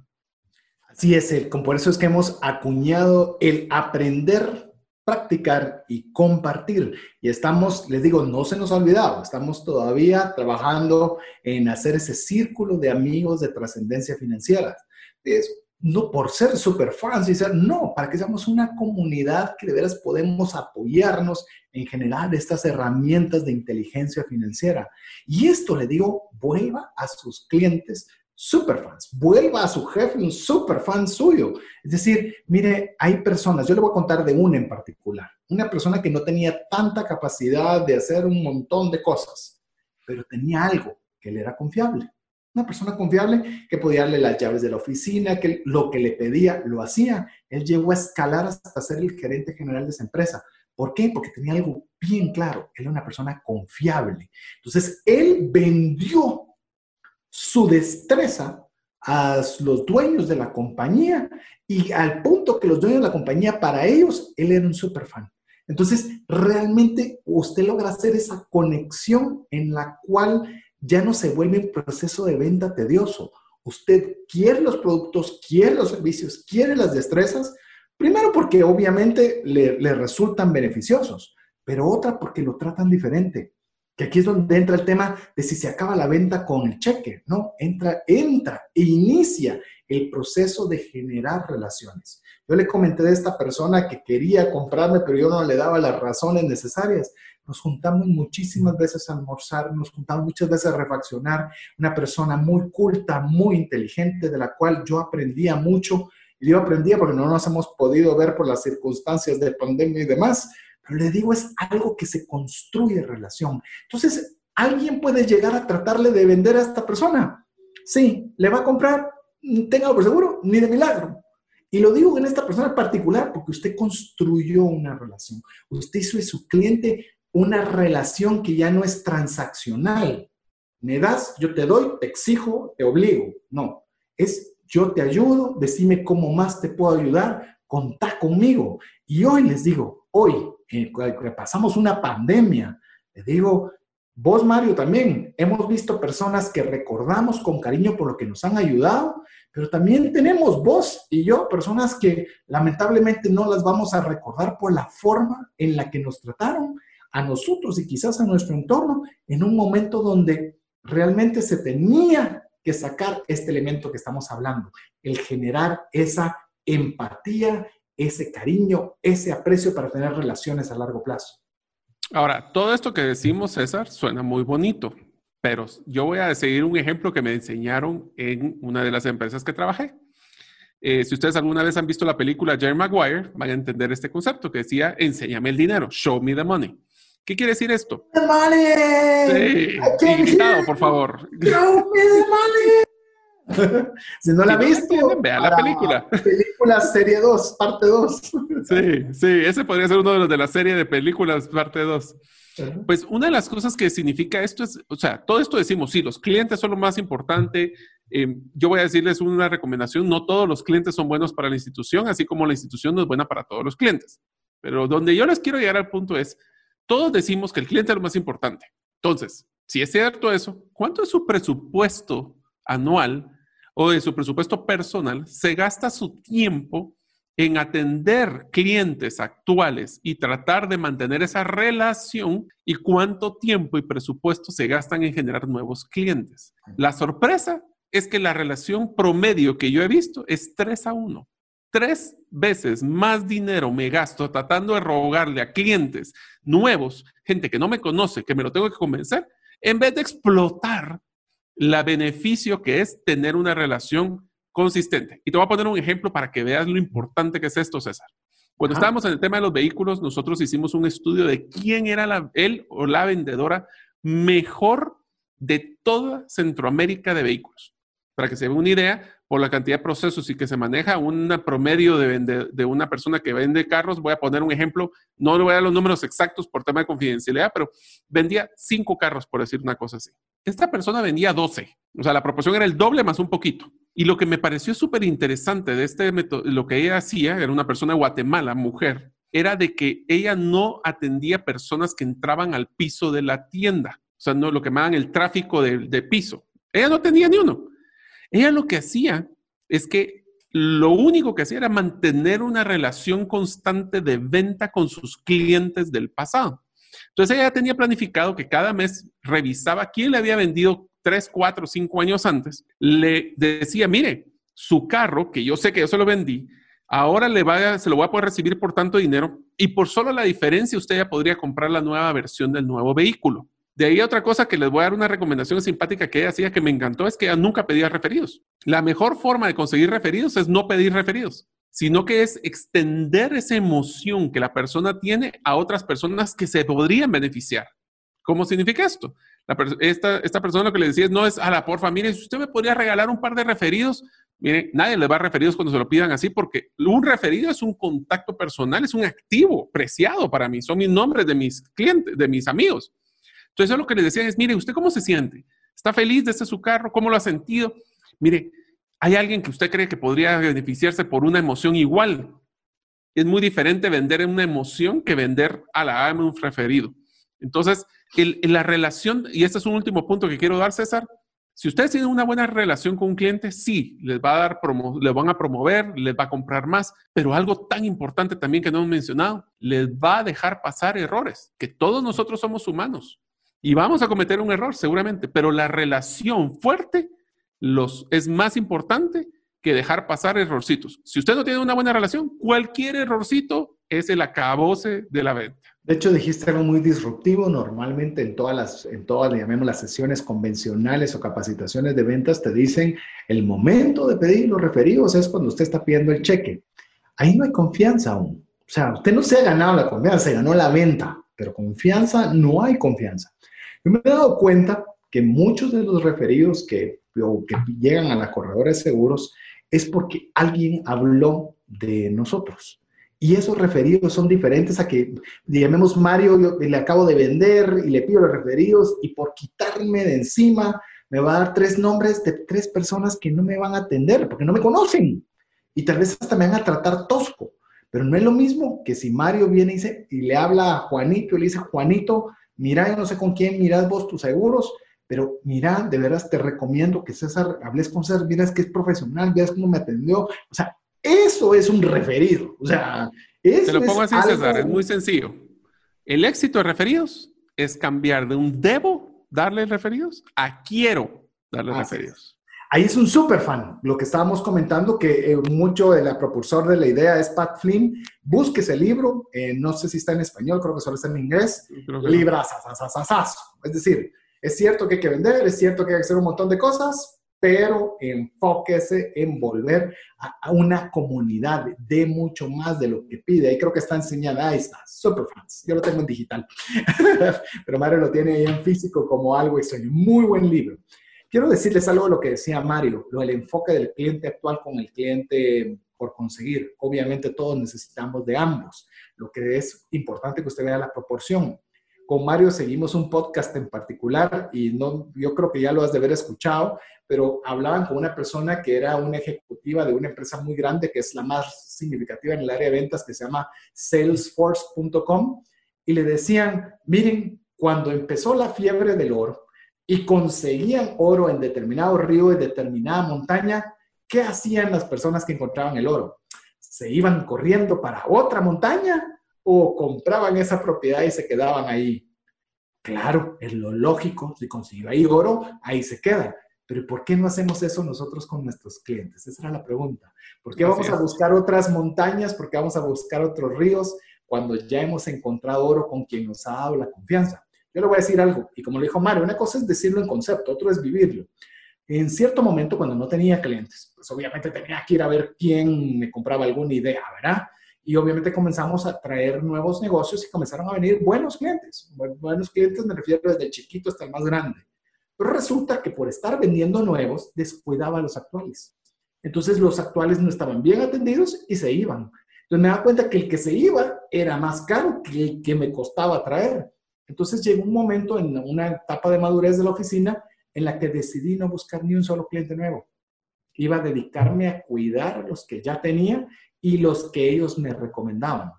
Así es, por eso es que hemos acuñado el aprender practicar y compartir. Y estamos, les digo, no se nos ha olvidado, estamos todavía trabajando en hacer ese círculo de amigos de trascendencia financiera. Es, no por ser super fans no, para que seamos una comunidad que de veras podemos apoyarnos en generar estas herramientas de inteligencia financiera. Y esto, le digo, vuelva a sus clientes superfans. Vuelva a su jefe un superfan suyo. Es decir, mire, hay personas, yo le voy a contar de una en particular, una persona que no tenía tanta capacidad de hacer un montón de cosas, pero tenía algo que le era confiable. Una persona confiable que podía darle las llaves de la oficina, que lo que le pedía lo hacía. Él llegó a escalar hasta ser el gerente general de esa empresa. ¿Por qué? Porque tenía algo bien claro. Él era una persona confiable. Entonces, él vendió su destreza a los dueños de la compañía y al punto que los dueños de la compañía, para ellos, él era un super fan. Entonces, realmente usted logra hacer esa conexión en la cual ya no se vuelve un proceso de venta tedioso. Usted quiere los productos, quiere los servicios, quiere las destrezas, primero porque obviamente le resultan beneficiosos, pero otra porque lo tratan diferente que aquí es donde entra el tema de si se acaba la venta con el cheque, ¿no? Entra, entra e inicia el proceso de generar relaciones. Yo le comenté de esta persona que quería comprarme, pero yo no le daba las razones necesarias. Nos juntamos muchísimas veces a almorzar, nos juntamos muchas veces a refaccionar. Una persona muy culta, muy inteligente, de la cual yo aprendía mucho. Y yo aprendía porque no nos hemos podido ver por las circunstancias de pandemia y demás, pero le digo, es algo que se construye relación. Entonces, ¿alguien puede llegar a tratarle de vender a esta persona? Sí, le va a comprar, tenga por seguro, ni de milagro. Y lo digo en esta persona particular porque usted construyó una relación. Usted hizo de su cliente una relación que ya no es transaccional. Me das, yo te doy, te exijo, te obligo. No, es yo te ayudo, decime cómo más te puedo ayudar, contá conmigo. Y hoy les digo, hoy que pasamos una pandemia. Le digo, vos Mario también, hemos visto personas que recordamos con cariño por lo que nos han ayudado, pero también tenemos vos y yo, personas que lamentablemente no las vamos a recordar por la forma en la que nos trataron a nosotros y quizás a nuestro entorno en un momento donde realmente se tenía que sacar este elemento que estamos hablando, el generar esa empatía ese cariño, ese aprecio para tener relaciones a largo plazo. Ahora, todo esto que decimos, César, suena muy bonito, pero yo voy a seguir un ejemplo que me enseñaron en una de las empresas que trabajé. Eh, si ustedes alguna vez han visto la película Jerry Maguire, van a entender este concepto que decía, enséñame el dinero, show me the money. ¿Qué quiere decir esto? The money. Sí, por favor. Show me the money. <laughs> si no la ha visto, vea la película. Película serie 2, parte 2. <laughs> sí, sí, ese podría ser uno de los de la serie de películas, parte 2. Pues una de las cosas que significa esto es, o sea, todo esto decimos, sí, los clientes son lo más importante. Em, yo voy a decirles una recomendación, no todos los clientes son buenos para la institución, así como la institución no es buena para todos los clientes. Pero donde yo les quiero llegar al punto es, todos decimos que el cliente es lo más importante. Entonces, si es cierto eso, ¿cuánto es su presupuesto anual o de su presupuesto personal, se gasta su tiempo en atender clientes actuales y tratar de mantener esa relación y cuánto tiempo y presupuesto se gastan en generar nuevos clientes. La sorpresa es que la relación promedio que yo he visto es 3 a 1. Tres veces más dinero me gasto tratando de rogarle a clientes nuevos, gente que no me conoce, que me lo tengo que convencer, en vez de explotar la beneficio que es tener una relación consistente. Y te voy a poner un ejemplo para que veas lo importante que es esto, César. Cuando estábamos en el tema de los vehículos, nosotros hicimos un estudio de quién era la, él o la vendedora mejor de toda Centroamérica de vehículos. Para que se vea una idea, por la cantidad de procesos y que se maneja un promedio de, de, una persona que vende carros, voy a poner un ejemplo, no le voy a dar los números exactos por tema de confidencialidad, pero vendía cinco carros, por decir una cosa así. Esta persona vendía 12, o sea, la proporción era el doble más un poquito. Y lo que me pareció súper interesante de este método, lo que ella hacía, era una persona de Guatemala, mujer, era de que ella no atendía personas que entraban al piso de la tienda, o sea, no lo que llamaban el tráfico de, de piso. Ella no tenía ni uno. Ella lo que hacía es que lo único que hacía era mantener una relación constante de venta con sus clientes del pasado. Entonces ella tenía planificado que cada mes revisaba quién le había vendido tres, cuatro, cinco años antes. Le decía, mire, su carro, que yo sé que yo se lo vendí, ahora le se lo voy a poder recibir por tanto dinero y por solo la diferencia usted ya podría comprar la nueva versión del nuevo vehículo. De ahí otra cosa que les voy a dar una recomendación simpática que ella hacía que me encantó es que ella nunca pedía referidos. La mejor forma de conseguir referidos es no pedir referidos, sino que es extender esa emoción que la persona tiene a otras personas que se podrían beneficiar. ¿Cómo significa esto? esta, esta persona lo que le decía es, no es, a la porfa, mire, si usted me podría regalar un par de referidos, mire, nadie le va a referidos cuando se lo pidan así, porque un referido es un contacto personal, es un activo preciado para mí, son mis nombres de mis clientes, de mis amigos. Entonces, eso lo que les decía es, mire, ¿usted cómo se siente? ¿Está feliz de este su carro? ¿Cómo lo ha sentido? Mire, ¿hay alguien que usted cree que podría beneficiarse por una emoción igual? Es muy diferente vender una emoción que vender a la AME un referido. Entonces, la relación, y este es un último punto que quiero dar, César, si ustedes tienen una buena relación con un cliente, sí, les va a dar les van a promover, les va a comprar más, pero algo tan importante también que no hemos mencionado, les va a dejar pasar errores, que todos nosotros somos humanos. Y vamos a cometer un error seguramente, pero la relación fuerte los, es más importante que dejar pasar errorcitos. Si usted no tiene una buena relación, cualquier errorcito es el acabose de la venta. De hecho, dijiste algo muy disruptivo. Normalmente en todas las, en todas, llamemos las sesiones convencionales o capacitaciones de ventas, te dicen el momento de pedir los referidos es cuando usted está pidiendo el cheque. Ahí no hay confianza aún. O sea, usted no se ha ganado la confianza, se ganó la venta, pero confianza no hay confianza. Yo me he dado cuenta que muchos de los referidos que, que llegan a la corredora de seguros es porque alguien habló de nosotros. Y esos referidos son diferentes a que, llamemos Mario, yo le acabo de vender y le pido los referidos y por quitarme de encima me va a dar tres nombres de tres personas que no me van a atender porque no me conocen. Y tal vez hasta me van a tratar tosco. Pero no es lo mismo que si Mario viene y, dice, y le habla a Juanito y le dice, Juanito, mira, no sé con quién mirad vos tus seguros, pero mira, de veras te recomiendo que César, hables con César, miras que es profesional, veas cómo me atendió. O sea, eso es un referido. O sea, eso Te lo pongo así, César, es muy sencillo. El éxito de referidos es cambiar de un debo darle referidos a quiero darle referidos. Ahí es un súper fan. Lo que estábamos comentando, que eh, mucho de la propulsor de la idea es Pat Flynn. Busque ese libro. Eh, no sé si está en español, creo que solo está en inglés. Libras, Es decir, es cierto que hay que vender, es cierto que hay que hacer un montón de cosas, pero enfóquese en volver a, una comunidad de mucho más de lo que pide. Ahí creo que está enseñada, ahí está, Superfans. Yo lo tengo en digital, <laughs> pero Mario lo tiene ahí en físico como algo extraño. Muy buen libro. Quiero decirles algo de lo que decía Mario, lo del enfoque del cliente actual con el cliente por conseguir. Obviamente todos necesitamos de ambos. Lo que es importante que usted vea la proporción. Con Mario seguimos un podcast en particular y no, yo creo que ya lo has de haber escuchado, pero hablaban con una persona que era una ejecutiva de una empresa muy grande, que es la más significativa en el área de ventas, que se llama salesforce.com, y le decían, miren, cuando empezó la fiebre del oro, y conseguían oro en determinado río, en determinada montaña, ¿qué hacían las personas que encontraban el oro? ¿Se iban corriendo para otra montaña o compraban esa propiedad y se quedaban ahí? Claro, es lo lógico, si consiguió ahí oro, ahí se queda. Pero ¿por qué no hacemos eso nosotros con nuestros clientes? Esa era la pregunta. ¿Por qué vamos a buscar otras montañas? ¿Por qué vamos a buscar otros ríos cuando ya hemos encontrado oro con quien nos ha dado la confianza? Yo le voy a decir algo, y como le dijo Mario, una cosa es decirlo en concepto, otro es vivirlo. En cierto momento, cuando no tenía clientes, pues obviamente tenía que ir a ver quién me compraba alguna idea, ¿verdad? Y obviamente comenzamos a traer nuevos negocios y comenzaron a venir buenos clientes. Buenos clientes me refiero desde el chiquito hasta el más grande. Pero resulta que por estar vendiendo nuevos, descuidaba a los actuales. Entonces los actuales no estaban bien atendidos y se iban. Entonces me da cuenta que el que se iba era más caro que el que me costaba traer. Entonces llegó un momento en una etapa de madurez de la oficina en la que decidí no buscar ni un solo cliente nuevo. Iba a dedicarme a cuidar los que ya tenía y los que ellos me recomendaban.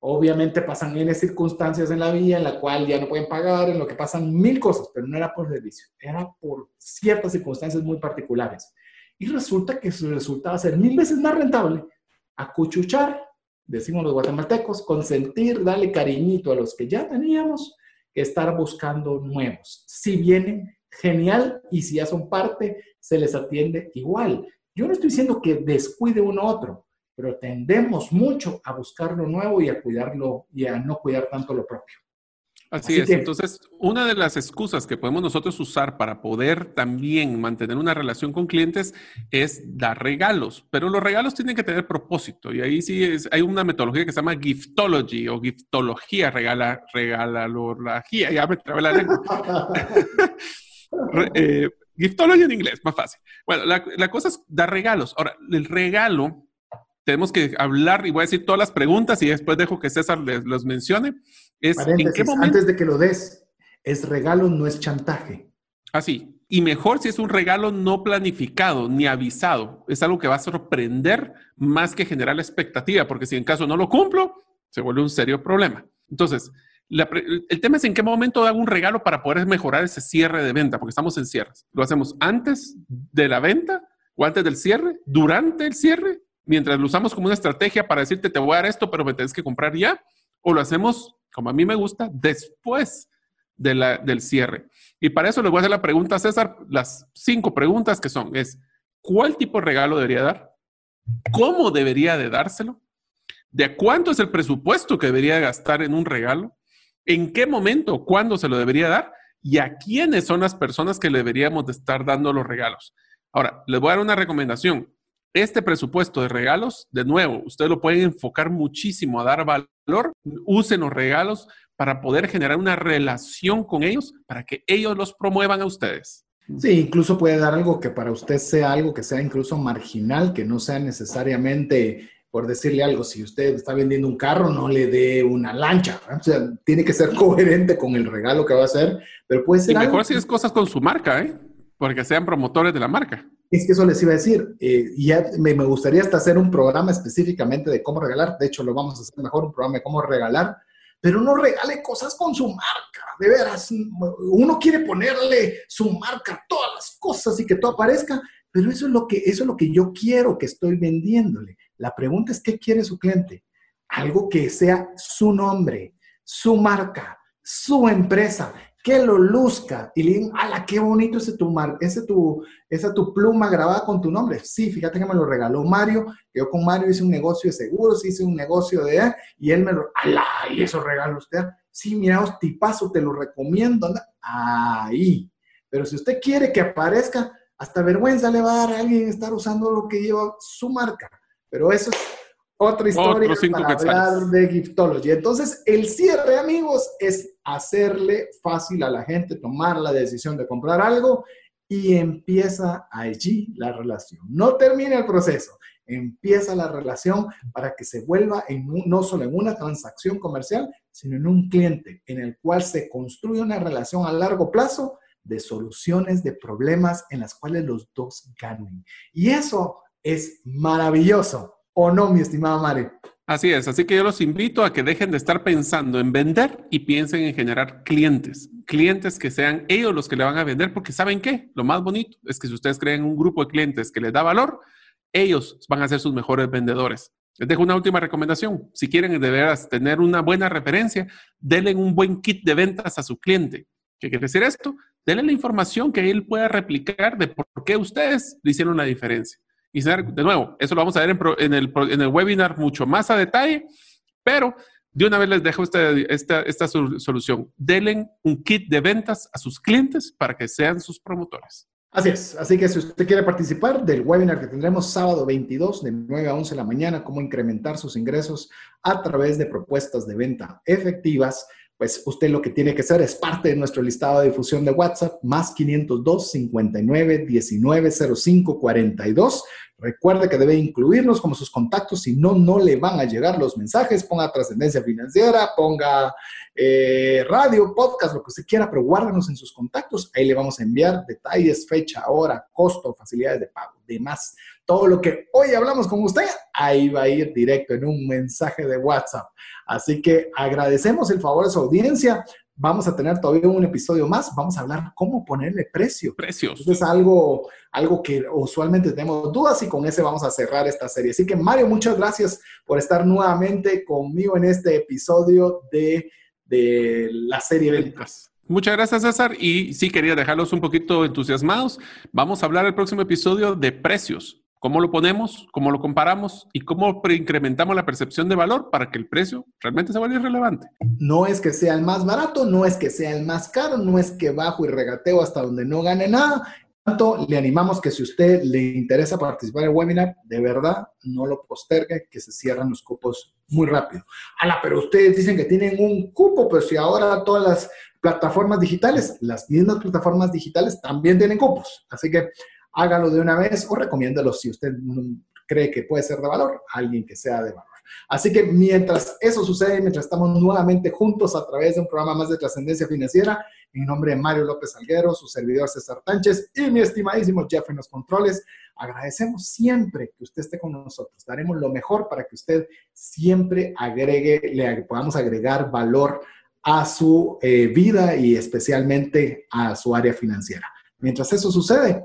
Obviamente pasan N circunstancias en la vida en la cual ya no pueden pagar, en lo que pasan mil cosas, pero no era por servicio, era por ciertas circunstancias muy particulares. Y resulta que resultaba ser mil veces más rentable acuchuchar decimos los guatemaltecos, consentir, darle cariñito a los que ya teníamos, que estar buscando nuevos. Si vienen, genial, y si ya son parte, se les atiende igual. Yo no estoy diciendo que descuide uno a otro, pero tendemos mucho a buscar lo nuevo y a cuidarlo y a no cuidar tanto lo propio. Así, es. Entonces, una de las excusas que podemos nosotros usar para poder también mantener una relación con clientes es dar regalos, pero los regalos tienen que tener propósito y ahí sí es, hay una metodología que se llama giftology o giftología, regala, regalalogía, ya me trabé la lengua. <laughs> Eh, giftology en inglés, más fácil. Bueno, la, la cosa es dar regalos. Ahora, el regalo tenemos que hablar y voy a decir todas las preguntas y después dejo que César les, los mencione. Es, ¿en qué momento? Antes de que lo des, es regalo, no es chantaje. Así. Ah, y mejor si es un regalo no planificado ni avisado. Es algo que va a sorprender más que generar la expectativa, porque si en caso no lo cumplo, se vuelve un serio problema. Entonces, el tema es en qué momento hago un regalo para poder mejorar ese cierre de venta, porque estamos en cierres. ¿Lo hacemos antes de la venta o antes del cierre? ¿Durante el cierre? Mientras lo usamos como una estrategia para decirte te voy a dar esto, pero me tienes que comprar ya, o lo hacemos como a mí me gusta después de la, del cierre. Y para eso le voy a hacer la pregunta a César, las cinco preguntas que son, es, ¿cuál tipo de regalo debería dar? ¿Cómo debería de dárselo? ¿De cuánto es el presupuesto que debería gastar en un regalo? ¿En qué momento, cuándo se lo debería dar? ¿Y a quiénes son las personas que le deberíamos de estar dando los regalos? Ahora, les voy a dar una recomendación este presupuesto de regalos, de nuevo, ustedes lo pueden enfocar muchísimo a dar valor. Usen los regalos para poder generar una relación con ellos, para que ellos los promuevan a ustedes. Sí, incluso puede dar algo que para usted sea algo que sea incluso marginal, que no sea necesariamente, por decirle algo, si usted está vendiendo un carro, no le dé una lancha. O sea, tiene que ser <laughs> coherente con el regalo que va a hacer, pero puede ser... Y mejor si es cosas con su marca, ¿eh? Porque sean promotores de la marca. Es que eso les iba a decir. Eh, ya me, me, gustaría hasta hacer un programa específicamente de cómo regalar. De hecho, lo vamos a hacer mejor, un programa de cómo regalar. Pero no regale cosas con su marca. De veras, uno quiere ponerle su marca a todas las cosas y que todo aparezca. Pero eso es lo que, eso es lo que yo quiero que estoy vendiéndole. La pregunta es, ¿qué quiere su cliente? Algo que sea su nombre, su marca, su empresa que lo luzca y le digan, ¡ala, qué bonito ese tu, mar, ese tu, esa tu pluma grabada con tu nombre! Sí, fíjate que me lo regaló Mario, yo con Mario hice un negocio de seguros, hice un negocio de, y él me lo, ¡ala! Y eso regalo usted. Sí, mira, tipazo, te lo recomiendo, ahí. Pero si usted quiere que aparezca, hasta vergüenza le va a dar a alguien estar usando lo que lleva su marca. Pero eso es otra historia para hablar de Giftology. Entonces, el cierre, amigos, es hacerle fácil a la gente tomar la decisión de comprar algo y empieza allí la relación. No termina el proceso, empieza la relación para que se vuelva en no solo en una transacción comercial, sino en un cliente en el cual se construye una relación a largo plazo de soluciones de problemas en las cuales los dos ganen. Y eso es maravilloso. ¿O no, mi estimada Mari? Así es, así que yo los invito a que dejen de estar pensando en vender y piensen en generar clientes, clientes que sean ellos los que le van a vender, porque ¿saben qué? Lo más bonito es que si ustedes creen un grupo de clientes que les da valor, ellos van a ser sus mejores vendedores. Les dejo una última recomendación. Si quieren de veras tener una buena referencia, denle un buen kit de ventas a su cliente. ¿Qué quiere decir esto? Denle la información que él pueda replicar de por qué ustedes le hicieron la diferencia. Y de nuevo, eso lo vamos a ver en, el, webinar mucho más a detalle, pero de una vez les dejo esta, esta, solución. Denle un kit de ventas a sus clientes para que sean sus promotores. Así es. Así que si usted quiere participar del webinar que tendremos sábado 22 de 9 a 11 de la mañana, cómo incrementar sus ingresos a través de propuestas de venta efectivas, pues usted lo que tiene que hacer es parte de nuestro listado de difusión de WhatsApp, más 502 59 19 05 42. Recuerde que debe incluirnos como sus contactos, si no, no le van a llegar los mensajes. Ponga trascendencia financiera, ponga eh, radio, podcast, lo que usted quiera, pero guárdanos en sus contactos. Ahí le vamos a enviar detalles, fecha, hora, costo, facilidades de pago, demás. Todo lo que hoy hablamos con usted, ahí va a ir directo en un mensaje de WhatsApp. Así que agradecemos el favor de su audiencia. Vamos a tener todavía un episodio más. Vamos a hablar cómo ponerle precio. Precios. es algo, algo que usualmente tenemos dudas y con ese vamos a cerrar esta serie. Así que Mario, muchas gracias por estar nuevamente conmigo en este episodio de, de la serie Ventas. Muchas gracias, César. Y sí, quería dejarlos un poquito entusiasmados. Vamos a hablar el próximo episodio de precios cómo lo ponemos, cómo lo comparamos y cómo incrementamos la percepción de valor para que el precio realmente se vuelva irrelevante. No es que sea el más barato, no es que sea el más caro, no es que bajo y regateo hasta donde no gane nada. Tanto le animamos que si usted le interesa participar en el webinar, de verdad no lo postergue, que se cierran los cupos muy rápido. Ala, pero ustedes dicen que tienen un cupo, pero si ahora todas las plataformas digitales, las mismas plataformas digitales también tienen cupos. Así que hágalo de una vez o recomiéndalo si usted cree que puede ser de valor a alguien que sea de valor. Así que mientras eso sucede, mientras estamos nuevamente juntos a través de un programa más de trascendencia financiera, en nombre de Mario López Alguero, su servidor César Tánchez y mi estimadísimo Jeff en los controles, agradecemos siempre que usted esté con nosotros. Daremos lo mejor para que usted siempre agregue, le podamos agregar valor a su eh, vida y especialmente a su área financiera. Mientras eso sucede,